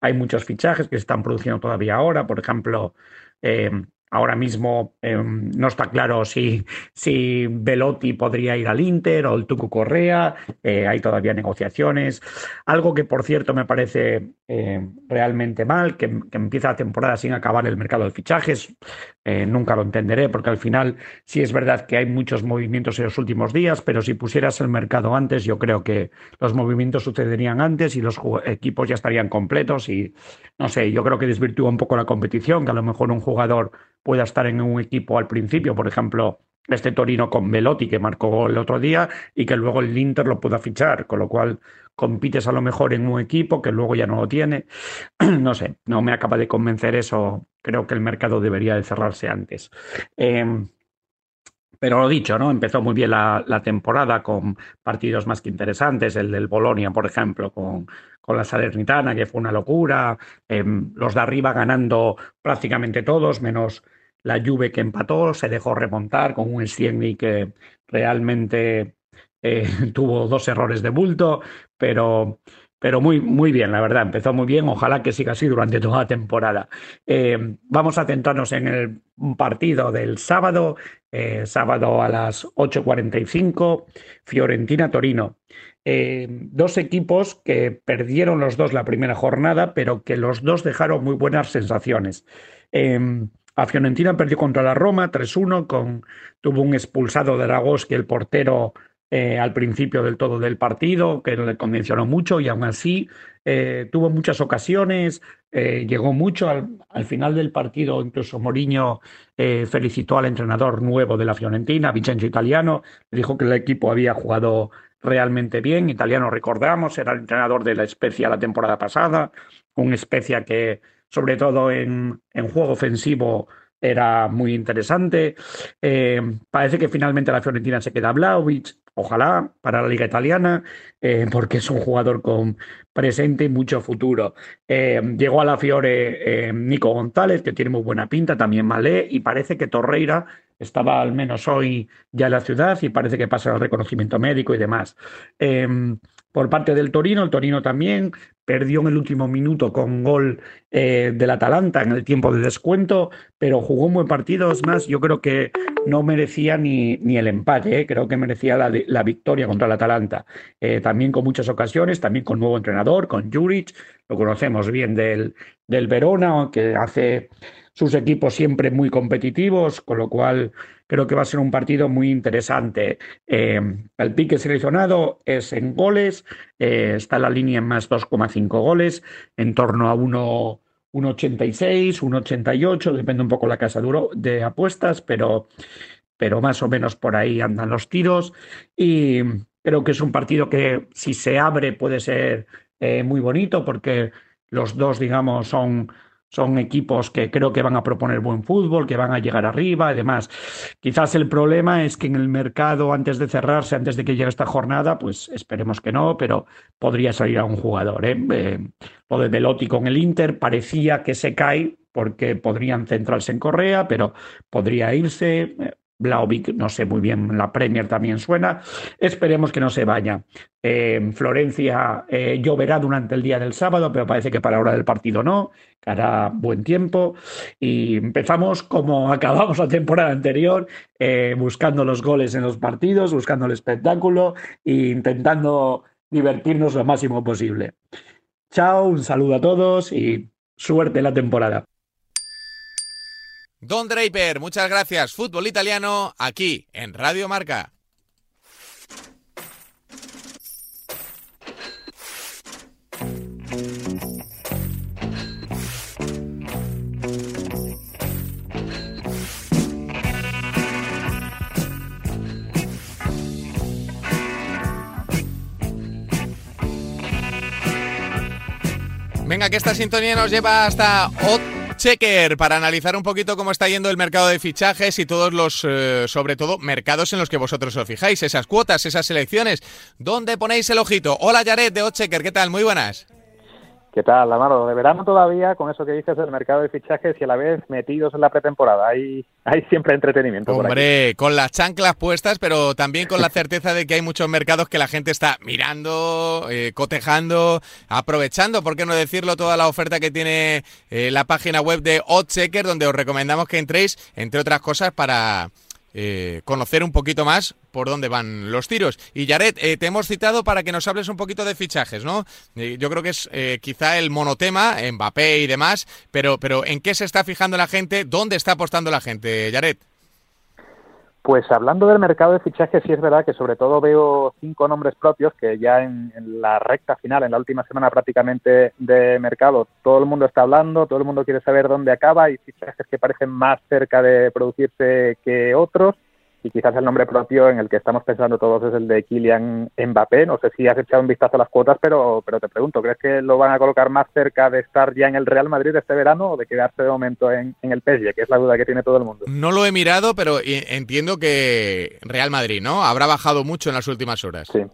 Speaker 8: hay muchos fichajes que se están produciendo todavía ahora, por ejemplo, em, Ahora mismo em, no está claro si, si Velotti podría ir al Inter o el Tucu Correa. Eh, hay todavía negociaciones. Algo que, por cierto, me parece eh, realmente mal, que, empieza la temporada sin acabar el mercado de fichajes. Eh, nunca lo entenderé, porque al final sí es verdad que hay muchos movimientos en los últimos días, pero si pusieras el mercado antes, yo creo que los movimientos sucederían antes y los equipos ya estarían completos. Y no sé, yo creo que desvirtúa un poco la competición, que a lo mejor un jugador pueda estar en un equipo al principio, por ejemplo, este Torino con Velotti que marcó el otro día y que luego el Inter lo pueda fichar, con lo cual compites a lo mejor en un equipo que luego ya no lo tiene. [CLEARS THROAT] No sé, no me acaba de convencer eso. Creo que el mercado debería de cerrarse antes. Em, pero lo dicho, ¿no? Empezó muy bien la, temporada con partidos más que interesantes, el del Bolonia, por ejemplo, con, con la Salernitana, que fue una locura, em, los de arriba ganando prácticamente todos, menos la Juve que empató, se dejó remontar con un Stienny que realmente eh, [LAUGHS] tuvo dos errores de bulto, pero, pero muy, muy bien, la verdad, empezó muy bien, ojalá que siga así durante toda la temporada. Eh, vamos a centrarnos en el partido del sábado, eh, sábado a las 8.45, Fiorentina-Torino. Dos equipos que perdieron los dos la primera jornada, pero que los dos dejaron muy buenas sensaciones. A Fiorentina perdió contra la Roma 3-1, con, tuvo un expulsado de que el portero eh, al principio del todo del partido, que le convencionó mucho y aún así eh, tuvo muchas ocasiones, eh, llegó mucho al, final del partido, incluso Mourinho felicitó al entrenador nuevo de la Fiorentina, Vincenzo Italiano, dijo que el equipo había jugado realmente bien, Italiano recordamos, era el entrenador de la Especia la temporada pasada, un Especia que sobre todo en, juego ofensivo era muy interesante. Eh, parece que finalmente la Fiorentina se queda Blaovic, ojalá, para la liga italiana, eh, porque es un jugador con presente y mucho futuro. Eh, llegó a la Fiore Nico González, que tiene muy buena pinta, también Malé, y parece que Torreira estaba al menos hoy ya en la ciudad y parece que pasa el reconocimiento médico y demás por parte del Torino. El Torino también perdió en el último minuto con gol eh, del Atalanta en el tiempo de descuento, pero jugó un buen partido. Es más, yo creo que no merecía ni, ni el empate, eh. creo que merecía la, victoria contra el Atalanta. Eh, también con muchas ocasiones, también con nuevo entrenador, con Juric, lo conocemos bien del, del Verona, que hace sus equipos siempre muy competitivos, con lo cual creo que va a ser un partido muy interesante. Eh, el pique seleccionado es en goles, eh, está la línea en más 2,5 goles, en torno a 1,86, 1,88, depende un poco la casa duro de apuestas, pero, pero más o menos por ahí andan los tiros. Y creo que es un partido que si se abre puede ser eh, muy bonito porque los dos, digamos, son son equipos que creo que van a proponer buen fútbol, que van a llegar arriba y demás. Quizás el problema es que en el mercado, antes de cerrarse, antes de que llegue esta jornada, pues esperemos que no, pero podría salir a un jugador. ¿eh? Eh, lo de Velotti con el Inter parecía que se cae porque podrían centrarse en Correa, pero podría irse. Blaovic, no sé muy bien, la Premier también suena. Esperemos que no se vaya. En Florencia eh, lloverá durante el día del sábado, pero parece que para la hora del partido no, que hará buen tiempo. Y empezamos como [LAUGHS] acabamos la temporada anterior, eh, buscando los goles en los partidos, buscando el espectáculo e intentando divertirnos lo máximo posible. Chao, un saludo a todos y suerte en la temporada.
Speaker 2: Don Draper, muchas gracias. Fútbol italiano aquí en Radio Marca. Venga, que esta sintonía nos lleva hasta Checker para analizar un poquito cómo está yendo el mercado de fichajes y todos los, eh, sobre todo, mercados en los que vosotros os fijáis, esas cuotas, esas selecciones. ¿Dónde ponéis el ojito? Hola Jared de Checker, ¿qué tal? Muy buenas.
Speaker 9: ¿Qué tal, Amaro? De verano todavía, con eso que dices del mercado de fichajes y a la vez metidos en la pretemporada. Hay, hay siempre entretenimiento.
Speaker 2: Hombre, con las chanclas puestas, pero también con la [LAUGHS] certeza de que hay muchos mercados que la gente está mirando, eh, cotejando, aprovechando, por qué no decirlo, toda la oferta que tiene eh, la página web de Oddchecker, donde os recomendamos que entréis, entre otras cosas, para eh, conocer un poquito más por dónde van los tiros. Y Yaret, eh, te hemos citado para que nos hables un poquito de fichajes, ¿no? Eh, yo creo que es quizá el monotema, Mbappé y demás, pero, pero ¿en qué se está fijando la gente? ¿Dónde está apostando la gente, Yaret?
Speaker 9: Pues hablando del mercado de fichajes, sí es verdad que sobre todo veo cinco nombres propios que ya en, la recta final, en la última semana prácticamente de mercado, todo el mundo está hablando, todo el mundo quiere saber dónde acaba y fichajes que parecen más cerca de producirse que otros y quizás el nombre propio en el que estamos pensando todos es el de Kylian Mbappé. No sé si has echado un vistazo a las cuotas, pero, pero te pregunto, ¿crees que lo van a colocar más cerca de estar ya en el Real Madrid este verano o de quedarse de momento en, en el PSG, que es la duda que tiene todo el mundo?
Speaker 2: No lo he mirado, pero entiendo que Real Madrid, ¿no? Habrá bajado mucho en las últimas horas.
Speaker 9: Sí,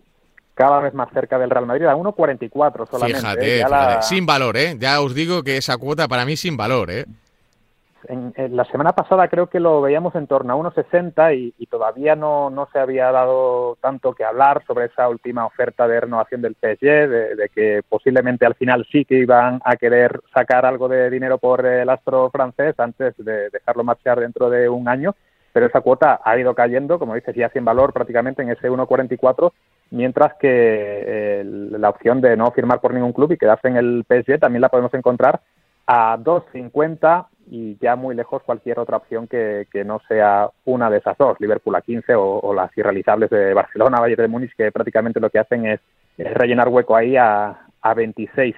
Speaker 9: cada vez más cerca del Real Madrid, a 1.44 solamente.
Speaker 2: Fíjate,
Speaker 9: ¿eh?
Speaker 2: fíjate. sin valor, ¿eh? Ya os digo que esa cuota para mí sin valor, ¿eh?
Speaker 9: En, la semana pasada creo que lo veíamos en torno a 1,60 y, y todavía no, no se había dado tanto que hablar sobre esa última oferta de renovación del PSG, de, que posiblemente al final sí que iban a querer sacar algo de dinero por el astro francés antes de dejarlo marchar dentro de un año, pero esa cuota ha ido cayendo, como dices, ya sin valor prácticamente en ese 1,44 mientras que eh, la opción de no firmar por ningún club y quedarse en el PSG también la podemos encontrar a 2.50 y ya muy lejos cualquier otra opción que, no sea una de esas dos, Liverpool a 15 o, las irrealizables de Barcelona, Valle de Múnich, que prácticamente lo que hacen es, rellenar hueco ahí a, a 26.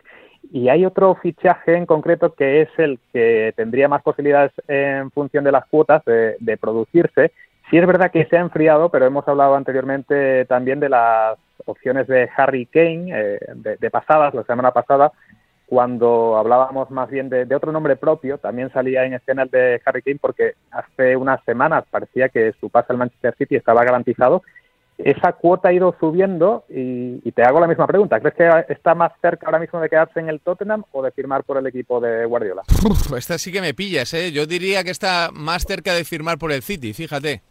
Speaker 9: Y hay otro fichaje en concreto que es el que tendría más posibilidades en función de las cuotas de, de producirse. Sí es verdad que se ha enfriado, pero hemos hablado anteriormente también de las opciones de Harry Kane, eh, de, de, pasadas, la semana pasada, cuando hablábamos más bien de, otro nombre propio, también salía en escena el de Harry Kane porque hace unas semanas parecía que su pase al Manchester City estaba garantizado. Esa cuota ha ido subiendo y, te hago la misma pregunta. ¿Crees que está más cerca ahora mismo de quedarse en el Tottenham o de firmar por el equipo de Guardiola?
Speaker 2: esta sí que me pillas, ¿eh? Yo diría que está más cerca de firmar por el City, fíjate.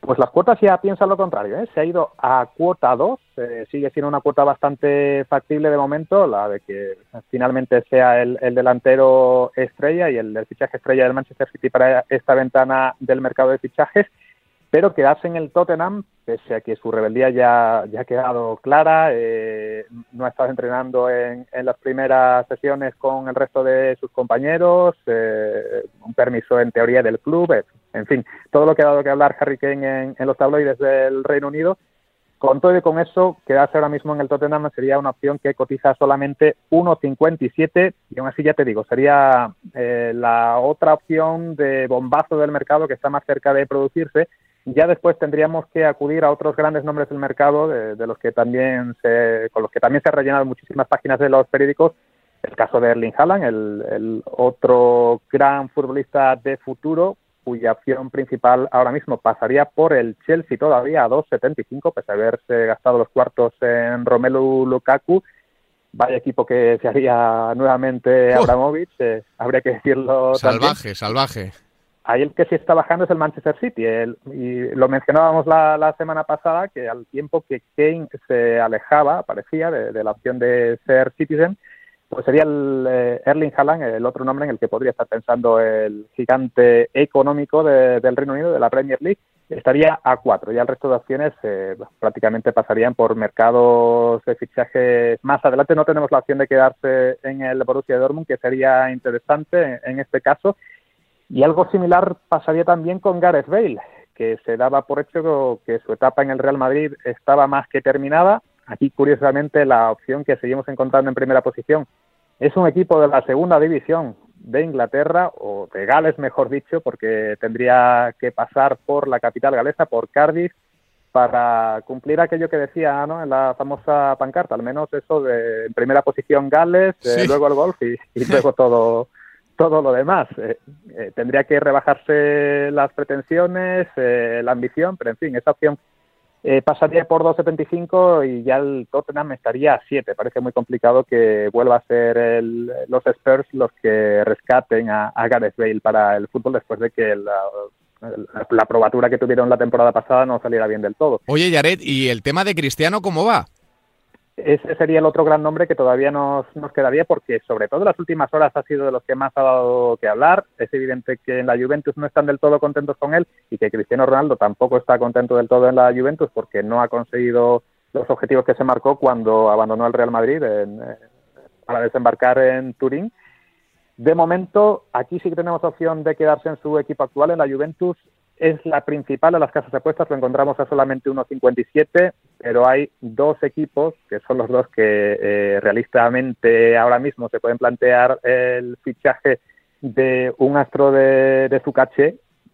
Speaker 9: Pues las cuotas ya piensan lo contrario, ¿eh? se ha ido a cuota 2, eh, sigue siendo una cuota bastante factible de momento, la de que finalmente sea el, delantero estrella y el, fichaje estrella del Manchester City para esta ventana del mercado de fichajes, pero quedarse en el Tottenham, pese a que su rebeldía ya, ya ha quedado clara, eh, no ha estado entrenando en, en, las primeras sesiones con el resto de sus compañeros, eh, un permiso en teoría del club, en fin, todo lo que ha dado que hablar Harry Kane en, los tabloides del Reino Unido. Con todo y con eso, quedarse ahora mismo en el Tottenham sería una opción que cotiza solamente 1,57 y aún así ya te digo, sería eh, la otra opción de bombazo del mercado que está más cerca de producirse. Ya después tendríamos que acudir a otros grandes nombres del mercado, de, los que también se, con los que también se han rellenado muchísimas páginas de los periódicos, el caso de Erling Haaland, el otro gran futbolista de futuro, cuya opción principal ahora mismo pasaría por el Chelsea todavía a 2.75, pese a haberse gastado los cuartos en Romelu Lukaku. Vaya equipo que se haría nuevamente Abramovich, eh, habría que decirlo.
Speaker 2: Salvaje, salvaje.
Speaker 9: Ahí el que sí está bajando es el Manchester City. y lo mencionábamos la, semana pasada, que al tiempo que Kane se alejaba, parecía, de la opción de ser Citizen, pues sería el eh, Erling Haaland, el otro nombre en el que podría estar pensando el gigante económico del Reino Unido, de la Premier League, estaría a cuatro. Ya el resto de opciones eh, prácticamente pasarían por mercados de fichaje más adelante. No tenemos la opción de quedarse en el Borussia Dortmund, que sería interesante en este caso. Y algo similar pasaría también con Gareth Bale, que se daba por hecho que su etapa en el Real Madrid estaba más que terminada Aquí, curiosamente, la opción que seguimos encontrando en primera posición es un equipo de la segunda división de Inglaterra, o de Gales, mejor dicho, porque tendría que pasar por la capital galesa, por Cardiff, para cumplir aquello que decía ¿no? en la famosa pancarta, al menos eso de en primera posición Gales, eh, luego el golf y, luego todo todo lo demás. Eh, eh, tendría que rebajarse las pretensiones, la ambición, pero en fin, esa opción eh, pasaría por 2.75 y ya el Tottenham estaría a 7. Parece muy complicado que vuelva a ser los Spurs los que rescaten a, Gareth Bale para el fútbol después de que la, la, probatura que tuvieron la temporada pasada no saliera bien del todo.
Speaker 2: Oye, Yaret, ¿y el tema de Cristiano cómo va?
Speaker 9: Ese sería el otro gran nombre que todavía nos, nos quedaría porque sobre todo en las últimas horas ha sido de los que más ha dado que hablar. Es evidente que en la Juventus no están del todo contentos con él y que Cristiano Ronaldo tampoco está contento del todo en la Juventus porque no ha conseguido los objetivos que se marcó cuando abandonó el Real Madrid eh, para desembarcar en Turín. De momento, aquí sí que tenemos opción de quedarse en su equipo actual, en la Juventus es la principal de las casas apuestas, lo encontramos a solamente 1,57, pero hay dos equipos, que son los dos que eh, realistamente ahora mismo se pueden plantear el fichaje de un astro de, de su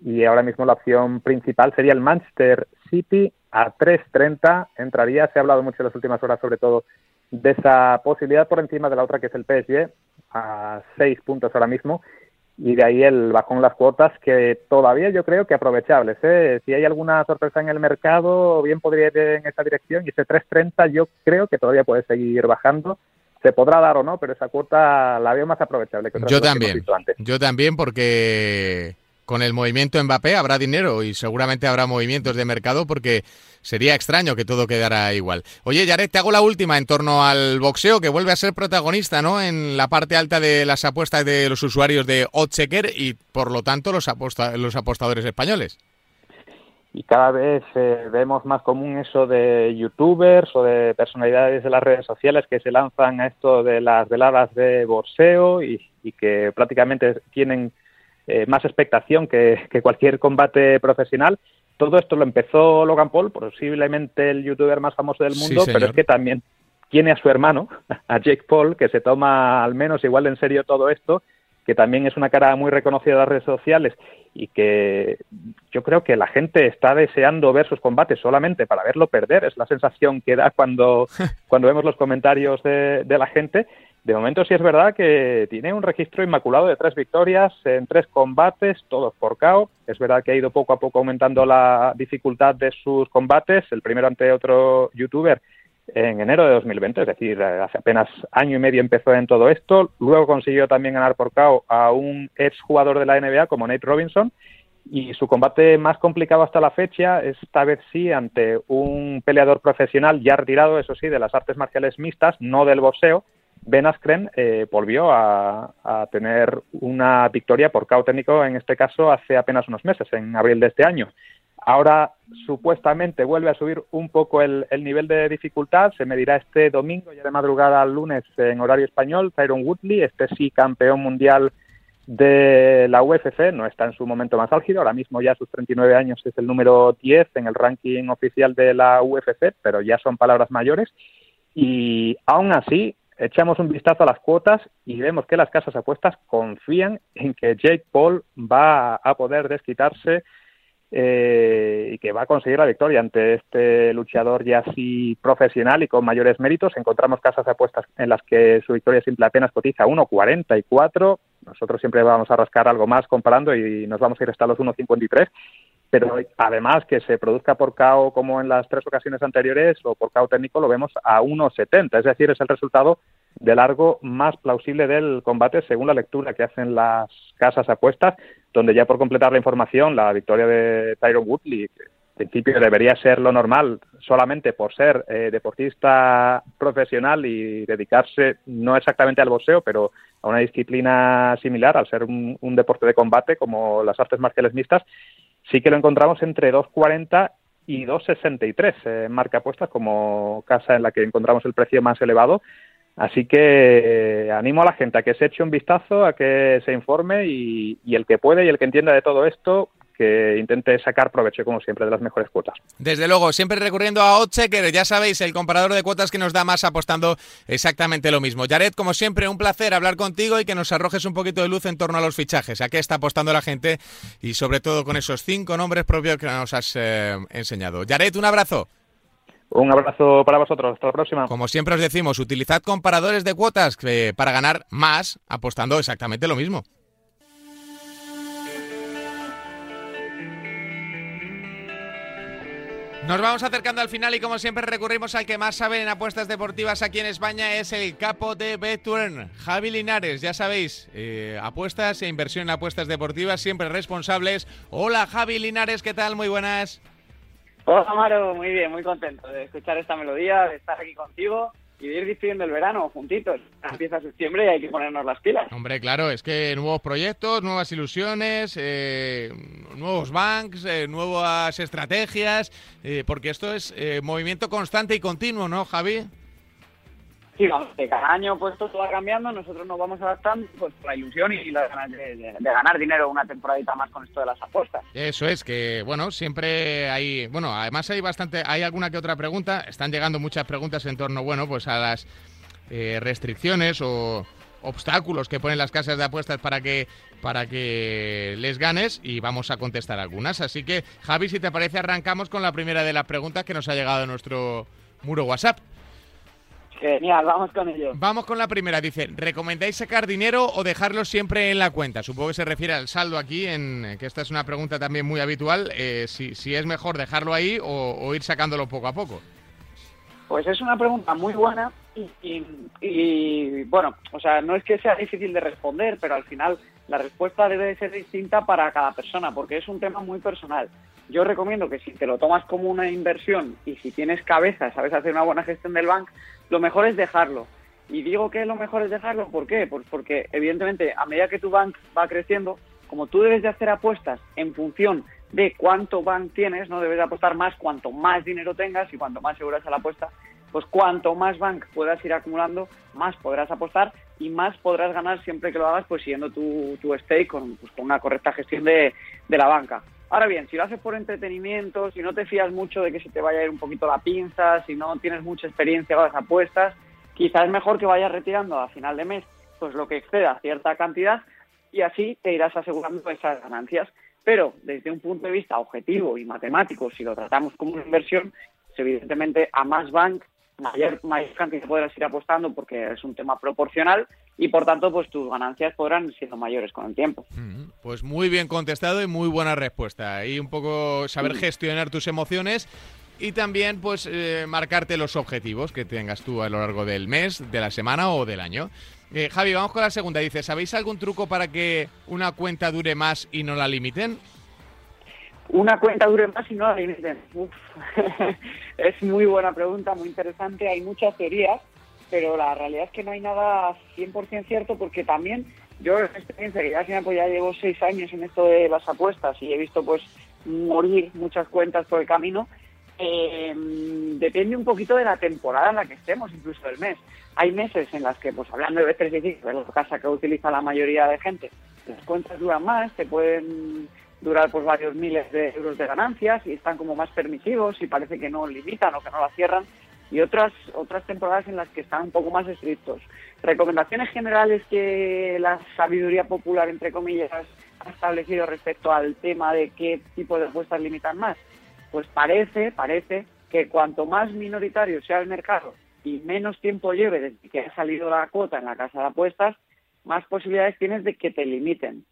Speaker 9: y ahora mismo la opción principal sería el Manchester City a 3.30, entraría, se ha hablado mucho en las últimas horas sobre todo de esa posibilidad por encima de la otra que es el PSG, a 6 puntos ahora mismo, y de ahí el bajón las cuotas que todavía yo creo que aprovechables. ¿eh? Si hay alguna sorpresa en el mercado, bien podría ir en esa dirección y ese 3.30 yo creo que todavía puede seguir bajando. se podrá dar o no, pero esa cuota la veo más aprovechable que otras
Speaker 2: Yo
Speaker 9: dos que hemos
Speaker 2: también.
Speaker 9: visto antes.
Speaker 2: Yo también porque con el movimiento Mbappé habrá dinero y seguramente habrá movimientos de mercado porque sería extraño que todo quedara igual. Oye, Jared, te hago la última en torno al boxeo que vuelve a ser protagonista, ¿no? En la parte alta de las apuestas de los usuarios de Oddchecker y por lo tanto los, aposta- los apostadores españoles.
Speaker 9: y cada vez eh, vemos más común eso de youtubers o de personalidades de las redes sociales que se lanzan a esto de las veladas de boxeo y que prácticamente tienen eh, más expectación que, que cualquier combate profesional. Todo esto lo empezó Logan Paul, posiblemente el youtuber más famoso del
Speaker 2: Sí,
Speaker 9: mundo, pero es que también tiene a su hermano, [LAUGHS] a Jake Paul, que se toma al menos igual en serio todo esto, que también es una cara muy reconocida de las redes sociales y que yo creo que la gente está deseando ver sus combates solamente para verlo perder. Es la sensación que da cuando, [LAUGHS] cuando vemos los comentarios de, de la gente. De momento sí es verdad que tiene un registro inmaculado de tres victorias en tres combates, todos por KO. Es verdad que ha ido poco a poco aumentando la dificultad de sus combates. El primero ante otro youtuber en enero de 2020, es decir, hace apenas año y medio empezó en todo esto. Luego consiguió también ganar por KO a un ex jugador de la NBA como Nate Robinson. Y su combate más complicado hasta la fecha, esta vez sí, ante un peleador profesional ya retirado, eso sí, de las artes marciales mixtas, no del boxeo. Ben Askren eh, volvió a, tener una victoria por KO técnico, en este caso hace apenas unos meses, en abril de este año. Ahora supuestamente vuelve a subir un poco el, el nivel de dificultad. Se medirá este domingo, ya de madrugada al lunes en horario español, Tyron Woodley, este sí campeón mundial de la UFC, no está en su momento más álgido, ahora mismo ya a sus 39 años es el número 10 en el ranking oficial de la UFC, pero ya son palabras mayores. Y aún así, echamos un vistazo a las cuotas y vemos que las casas apuestas confían en que Jake Paul va a poder desquitarse eh, y que va a conseguir la victoria ante este luchador ya así profesional y con mayores méritos. Encontramos casas apuestas en las que su victoria simple apenas cotiza 1.44. Nosotros siempre vamos a rascar algo más comparando y nos vamos a ir hasta los 1.53. Pero además que se produzca por KO como en las tres ocasiones anteriores o por KO técnico lo vemos a 1.70. Es decir, es el resultado de largo más plausible del combate según la lectura que hacen las casas apuestas, donde ya por completar la información, la victoria de Tyron Woodley, principio debería ser lo normal solamente por ser eh, deportista profesional y dedicarse no exactamente al boxeo, pero a una disciplina similar, al ser un, deporte de combate como las artes marciales mixtas, sí que lo encontramos entre 2.40 y 2.63 eh, marca apuestas como casa en la que encontramos el precio más elevado. Así que eh, animo a la gente a que se eche un vistazo, a que se informe y el que puede y el que entienda de todo esto, que intente sacar provecho, como siempre, de las mejores cuotas.
Speaker 2: Desde luego, siempre recurriendo a Oddchecker, ya sabéis, el comparador de cuotas que nos da más apostando exactamente lo mismo. Jared, como siempre, un placer hablar contigo y que nos arrojes un poquito de luz en torno a los fichajes, a qué está apostando la gente y sobre todo con esos cinco nombres propios que nos has eh, enseñado. Jared, un abrazo.
Speaker 9: Un abrazo para vosotros. Hasta la próxima.
Speaker 2: Como siempre os decimos, utilizad comparadores de cuotas que- para ganar más apostando exactamente lo mismo. Nos vamos acercando al final y como siempre recurrimos al que más sabe en apuestas deportivas aquí en España, es el capo de Betturn, Javi Linares, ya sabéis, eh, apuestas e inversión en apuestas deportivas siempre responsables. Hola Javi Linares, ¿qué tal? Muy buenas.
Speaker 10: Hola Amaro, muy bien, muy contento de escuchar esta melodía, de estar aquí contigo y de ir despidiendo el verano juntitos. Empieza septiembre y hay que ponernos las pilas.
Speaker 2: Hombre, claro, es que nuevos proyectos, nuevas ilusiones, eh, nuevos banks, eh, nuevas estrategias, eh, porque esto es eh, movimiento constante y continuo, ¿no, Javi?
Speaker 10: Sí, que cada año pues todo va cambiando, nosotros nos vamos adaptando pues la ilusión y las ganas de ganar dinero una temporadita más con esto de las apuestas.
Speaker 2: Eso es, que bueno, siempre hay, bueno, además hay bastante, hay alguna que otra pregunta, están llegando muchas preguntas en torno, bueno, pues a las eh, restricciones o obstáculos que ponen las casas de apuestas para que para que les ganes y vamos a contestar algunas. Así que, Javi, si te parece, arrancamos con la primera de las preguntas que nos ha llegado a nuestro muro WhatsApp.
Speaker 10: Genial, vamos con ello.
Speaker 2: Vamos con la primera. Dice, ¿recomendáis sacar dinero o dejarlo siempre en la cuenta? Supongo que se refiere al saldo aquí, en que esta es una pregunta también muy habitual. eh, si, si es mejor dejarlo ahí o, o ir sacándolo poco a poco.
Speaker 10: Pues es una pregunta muy buena y, bueno, o sea, no es que sea difícil de responder, pero al final la respuesta debe de ser distinta para cada persona porque es un tema muy personal. Yo recomiendo que si te lo tomas como una inversión y si tienes cabeza, sabes hacer una buena gestión del bank, lo mejor es dejarlo. Y digo que lo mejor es dejarlo, ¿por qué? Porque evidentemente a medida que tu bank va creciendo, como tú debes de hacer apuestas en función de cuánto bank tienes, no debes de apostar más cuanto más dinero tengas y cuanto más segura sea la apuesta, pues cuanto más bank puedas ir acumulando, más podrás apostar y más podrás ganar siempre que lo hagas pues siguiendo tu, tu stake con, pues, con una correcta gestión de, de la banca. Ahora bien, si lo haces por entretenimiento, si no te fías mucho de que se te vaya a ir un poquito la pinza, si no tienes mucha experiencia con las apuestas, quizás es mejor que vayas retirando a final de mes pues lo que exceda cierta cantidad y así te irás asegurando esas ganancias. Pero desde un punto de vista objetivo y matemático, si lo tratamos como una inversión, pues evidentemente a más bank mayor, mayor cantidad podrás ir apostando porque es un tema proporcional y por tanto pues tus ganancias podrán siendo mayores con el tiempo.
Speaker 2: Mm, pues muy bien contestado y muy buena respuesta. Y un poco saber gestionar tus emociones y también pues eh, marcarte los objetivos que tengas tú a lo largo del mes, de la semana o del año. Eh, Javi, vamos con la segunda. Dice, ¿sabéis algún truco para que una cuenta dure más y no la limiten?
Speaker 10: Una cuenta dure más y no la limiten. [LAUGHS] es muy buena pregunta, muy interesante. Hay muchas teorías, pero la realidad es que no hay nada 100% cierto porque también yo en experiencia ya, pues ya llevo seis años en esto de las apuestas y he visto pues morir muchas cuentas por el camino eh, depende un poquito de la temporada en la que estemos, incluso del mes. Hay meses en las que, pues hablando de B365, que es la casa que utiliza la mayoría de gente, las cuentas duran más, te pueden durar pues varios miles de euros de ganancias y están como más permisivos y parece que no limitan o que no la cierran y otras otras temporadas en las que están un poco más estrictos. Recomendaciones generales que la sabiduría popular entre comillas ha establecido respecto al tema de qué tipo de apuestas limitan más pues parece, parece que cuanto más minoritario sea el mercado y menos tiempo lleve desde que ha salido la cuota en la casa de apuestas, más posibilidades tienes de que te limiten.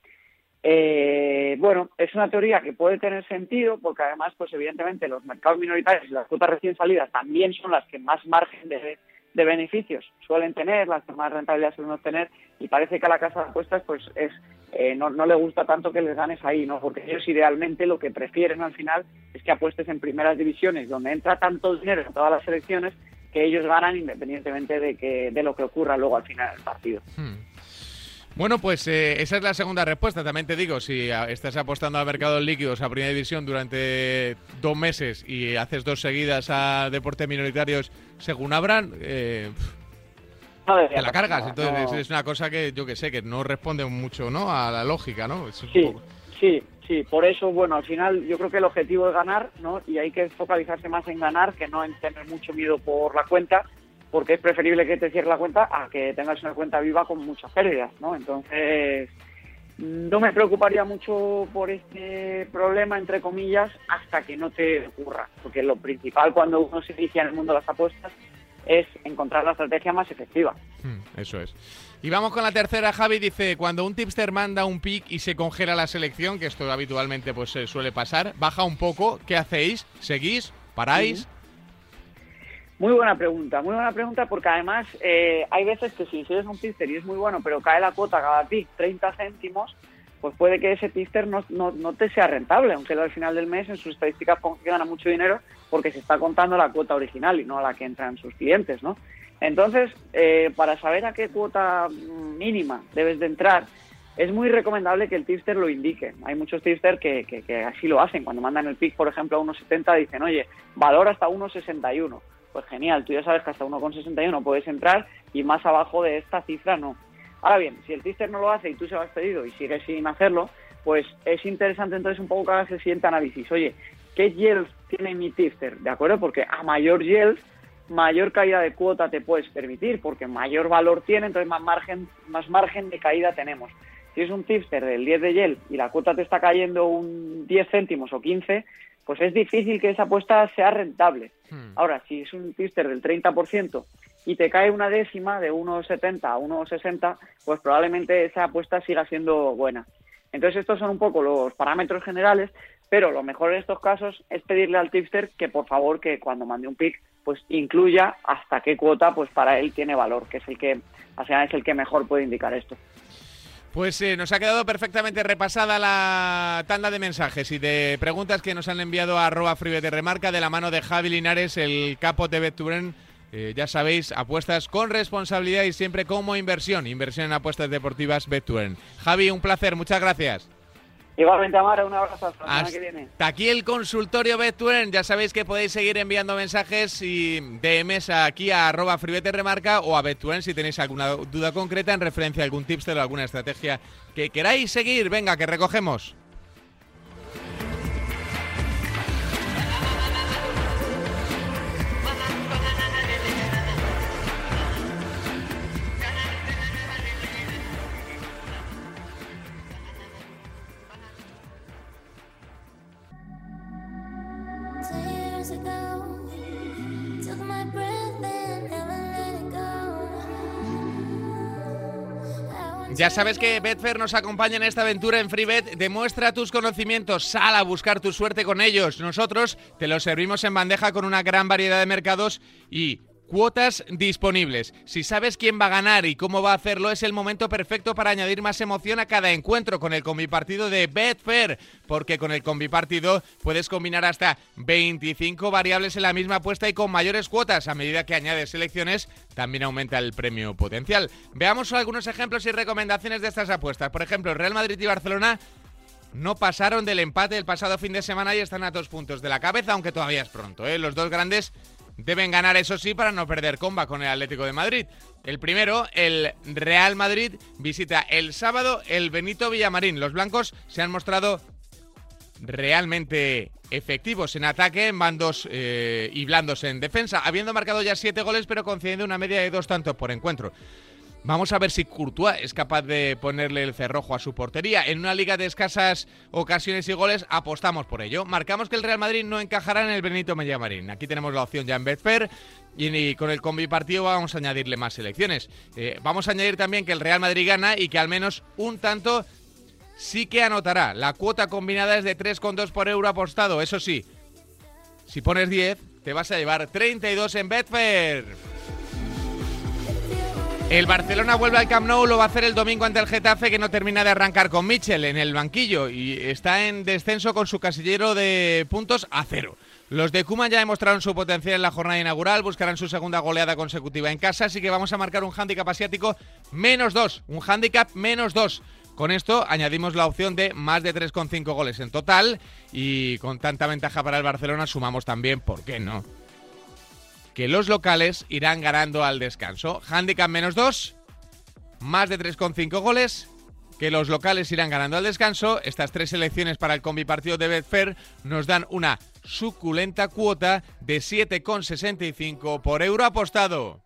Speaker 10: Eh, bueno, es una teoría que puede tener sentido porque además, pues evidentemente los mercados minoritarios y las cuotas recién salidas también son las que más margen de, beneficios suelen tener, las que más rentabilidad suelen obtener y parece que a la casa de apuestas pues es eh, no, no le gusta tanto que les ganes ahí, ¿no? Porque ellos idealmente lo que prefieren al final es que apuestes en primeras divisiones donde entra tanto dinero en todas las selecciones que ellos ganan independientemente de que de lo que ocurra luego al final del partido. Hmm.
Speaker 2: Bueno, pues eh, esa es la segunda respuesta. También te digo, si estás apostando al mercado de líquidos a primera división durante dos meses y haces dos seguidas a deportes minoritarios según abran, eh, te la cargas. Entonces es una cosa que yo que sé, que no responde mucho ¿no? a la lógica, ¿no?
Speaker 10: sí, sí, sí. Por eso, bueno, al final yo creo que el objetivo es ganar, ¿no? Y hay que focalizarse más en ganar que no en tener mucho miedo por la cuenta porque es preferible que te cierre la cuenta a que tengas una cuenta viva con muchas pérdidas, ¿no? Entonces, no me preocuparía mucho por este problema, entre comillas, hasta que no te ocurra, porque lo principal cuando uno se inicia en el mundo de las apuestas es encontrar la estrategia más efectiva.
Speaker 2: Hmm, eso es. Y vamos con la tercera, Javi dice, cuando un tipster manda un pick y se congela la selección, que esto habitualmente pues suele pasar, baja un poco, ¿qué hacéis? ¿Seguís? ¿Paráis?
Speaker 10: Muy buena pregunta, muy buena pregunta porque además eh, hay veces que si eres un tipster y es muy bueno, pero cae la cuota cada pick 30 céntimos, pues puede que ese tipster no, no, te sea rentable, aunque al final del mes en sus estadísticas que gana mucho dinero porque se está contando la cuota original y no a la que entran sus clientes, ¿no? Entonces, eh, para saber a qué cuota mínima debes de entrar, es muy recomendable que el tipster lo indique. Hay muchos tipsters que, que, que así lo hacen. Cuando mandan el pick, por ejemplo, a 1,70 dicen, oye, valor hasta 1,61 pues genial, tú ya sabes que hasta 1,61 puedes entrar y más abajo de esta cifra no. Ahora bien, si el tipster no lo hace y tú se lo has pedido y sigues sin hacerlo, pues es interesante entonces un poco que hagas el siguiente análisis. Oye, ¿qué yields tiene mi tipster? ¿De acuerdo? Porque a mayor yield, mayor caída de cuota te puedes permitir, porque mayor valor tiene, entonces más margen, más margen de caída tenemos. Si es un tipster del 10 de yield y la cuota te está cayendo un 10 céntimos o 15, pues es difícil que esa apuesta sea rentable. Hmm. Ahora, si es un tipster del 30% y te cae una décima de 1,70 a 1,60, pues probablemente esa apuesta siga siendo buena. Entonces estos son un poco los parámetros generales, pero lo mejor en estos casos es pedirle al tipster que por favor que cuando mande un pick pues incluya hasta qué cuota pues para él tiene valor, que es el que, es el que mejor puede indicar esto.
Speaker 2: Pues eh, nos ha quedado perfectamente repasada la tanda de mensajes y de preguntas que nos han enviado a arroba remarca de la mano de Javi Linares, el capo de Betturen. Eh, ya sabéis, apuestas con responsabilidad y siempre como inversión. Inversión en apuestas deportivas Betturen. Javi, un placer, muchas gracias.
Speaker 10: Igualmente, Amara, un abrazo hasta la que viene.
Speaker 2: Aquí el consultorio Betuen. Ya sabéis que podéis seguir enviando mensajes y DMs aquí a arroba remarca o a Betuen si tenéis alguna duda concreta en referencia a algún tipster o alguna estrategia que queráis seguir. Venga, que recogemos. Ya sabes que Betfair nos acompaña en esta aventura en FreeBet. Demuestra tus conocimientos, sal a buscar tu suerte con ellos. Nosotros te los servimos en bandeja con una gran variedad de mercados y Cuotas disponibles. Si sabes quién va a ganar y cómo va a hacerlo, es el momento perfecto para añadir más emoción a cada encuentro con el combipartido de Betfair, porque con el combipartido puedes combinar hasta 25 variables en la misma apuesta y con mayores cuotas. A medida que añades selecciones, también aumenta el premio potencial. Veamos algunos ejemplos y recomendaciones de estas apuestas. Por ejemplo, Real Madrid y Barcelona no pasaron del empate del pasado fin de semana y están a dos puntos de la cabeza, aunque todavía es pronto. ¿eh? Los dos grandes Deben ganar, eso sí, para no perder comba con el Atlético de Madrid. El primero, el Real Madrid, visita el sábado el Benito Villamarín. Los blancos se han mostrado realmente efectivos en ataque, en bandos eh, y blandos en defensa, habiendo marcado ya siete goles, pero concediendo una media de dos tantos por encuentro. Vamos a ver si Courtois es capaz de ponerle el cerrojo a su portería. En una liga de escasas ocasiones y goles apostamos por ello. Marcamos que el Real Madrid no encajará en el Benito Mellamarín. Aquí tenemos la opción ya en Betfair y con el combi partido vamos a añadirle más selecciones. Eh, vamos a añadir también que el Real Madrid gana y que al menos un tanto sí que anotará. La cuota combinada es de 3,2 por euro apostado. Eso sí, si pones 10 te vas a llevar 32 en Betfair. El Barcelona vuelve al Camp Nou, lo va a hacer el domingo ante el Getafe que no termina de arrancar con Mitchell en el banquillo y está en descenso con su casillero de puntos a cero. Los de Kuman ya demostraron su potencial en la jornada inaugural, buscarán su segunda goleada consecutiva en casa, así que vamos a marcar un hándicap asiático menos dos, un hándicap menos dos. Con esto añadimos la opción de más de 3,5 goles en total y con tanta ventaja para el Barcelona sumamos también, ¿por qué no? Que los locales irán ganando al descanso. Handicap menos 2, más de 3,5 goles, que los locales irán ganando al descanso. Estas tres selecciones para el combi partido de Betfair nos dan una suculenta cuota de 7,65 por euro apostado.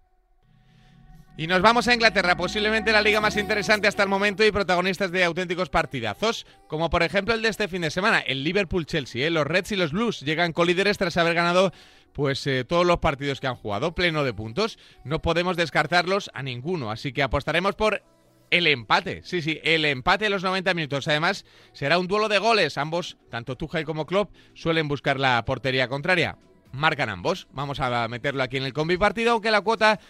Speaker 2: Y nos vamos a Inglaterra, posiblemente la liga más interesante hasta el momento y protagonistas de auténticos partidazos, como por ejemplo el de este fin de semana, el Liverpool-Chelsea. ¿eh? Los Reds y los Blues llegan colíderes tras haber ganado pues eh, todos los partidos que han jugado, pleno de puntos. No podemos descartarlos a ninguno, así que apostaremos por el empate. Sí, sí, el empate de los 90 minutos. Además, será un duelo de goles. Ambos, tanto Tuchel como Klopp, suelen buscar la portería contraria. Marcan ambos. Vamos a meterlo aquí en el combi partido, aunque la cuota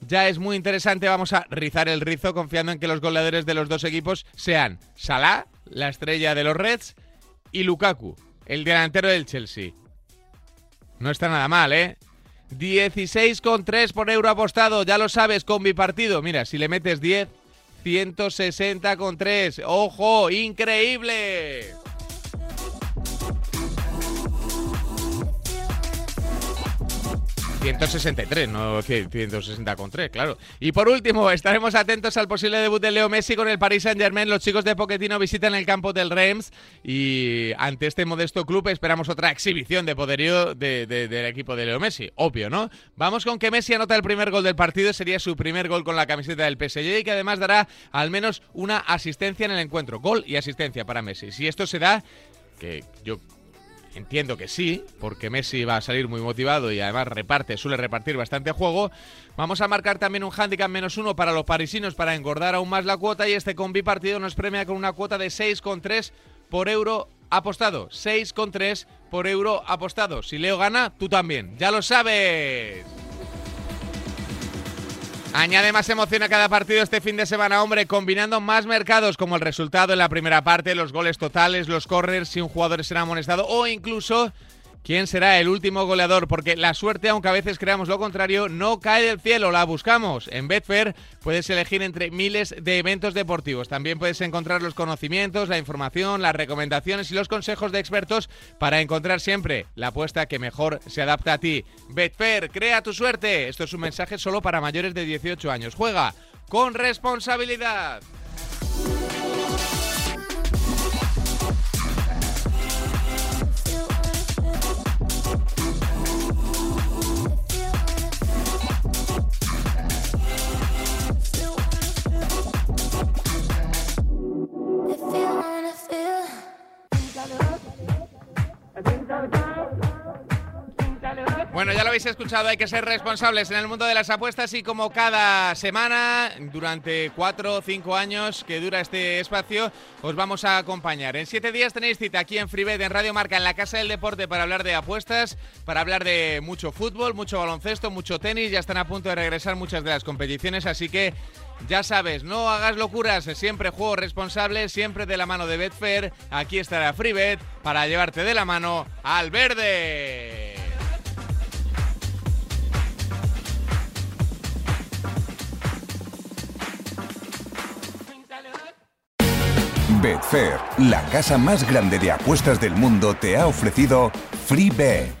Speaker 2: ya es muy interesante. Vamos a rizar el rizo confiando en que los goleadores de los dos equipos sean Salah, la estrella de los Reds, y Lukaku, el delantero del Chelsea. No está nada mal, ¿eh? 16,3 por euro apostado, ya lo sabes, con mi partido. Mira, si le metes 10, 160,3. ¡Ojo! ¡Increíble! 163, no 160 con 3, claro. Y por último, estaremos atentos al posible debut de Leo Messi con el Paris Saint-Germain. Los chicos de Pochettino visitan el campo del Reims y ante este modesto club esperamos otra exhibición de poderío del equipo de Leo Messi. Obvio, ¿no? Vamos con que Messi anota el primer gol del partido, sería su primer gol con la camiseta del PSG y que además dará al menos una asistencia en el encuentro. Gol y asistencia para Messi. Si esto se da, que yo Entiendo que sí, porque Messi va a salir muy motivado y además reparte, suele repartir bastante juego. Vamos a marcar también un handicap menos uno para los parisinos para engordar aún más la cuota y este combi partido nos premia con una cuota de 6,3 por euro apostado. 6,3 por euro apostado. Si Leo gana, tú también. Ya lo sabes. Añade más emoción a cada partido este fin de semana, hombre, combinando más mercados como el resultado en la primera parte, los goles totales, los corners, si un jugador será amonestado o incluso quién será el último goleador, porque la suerte, aunque a veces creamos lo contrario, no cae del cielo, la buscamos. En Betfair puedes elegir entre miles de eventos deportivos. También puedes encontrar los conocimientos, la información, las recomendaciones y los consejos de expertos para encontrar siempre la apuesta que mejor se adapta a ti. Betfair, crea tu suerte. Esto es un mensaje solo para mayores de 18 años. Juega con responsabilidad. Bueno, ya lo habéis escuchado, hay que ser responsables en el mundo de las apuestas y como cada semana, durante cuatro o cinco años que dura este espacio, os vamos a acompañar. En siete días tenéis cita aquí en Freebet, en Radio Marca, en la Casa del Deporte, para hablar de apuestas, para hablar de mucho fútbol, mucho baloncesto, mucho tenis. Ya están a punto de regresar muchas de las competiciones, así que ya sabes, no hagas locuras, siempre juego responsable, siempre de la mano de Betfair. Aquí estará Freebet para llevarte de la mano al verde.
Speaker 1: Betfair, la casa más grande de apuestas del mundo, te ha ofrecido Free Bet.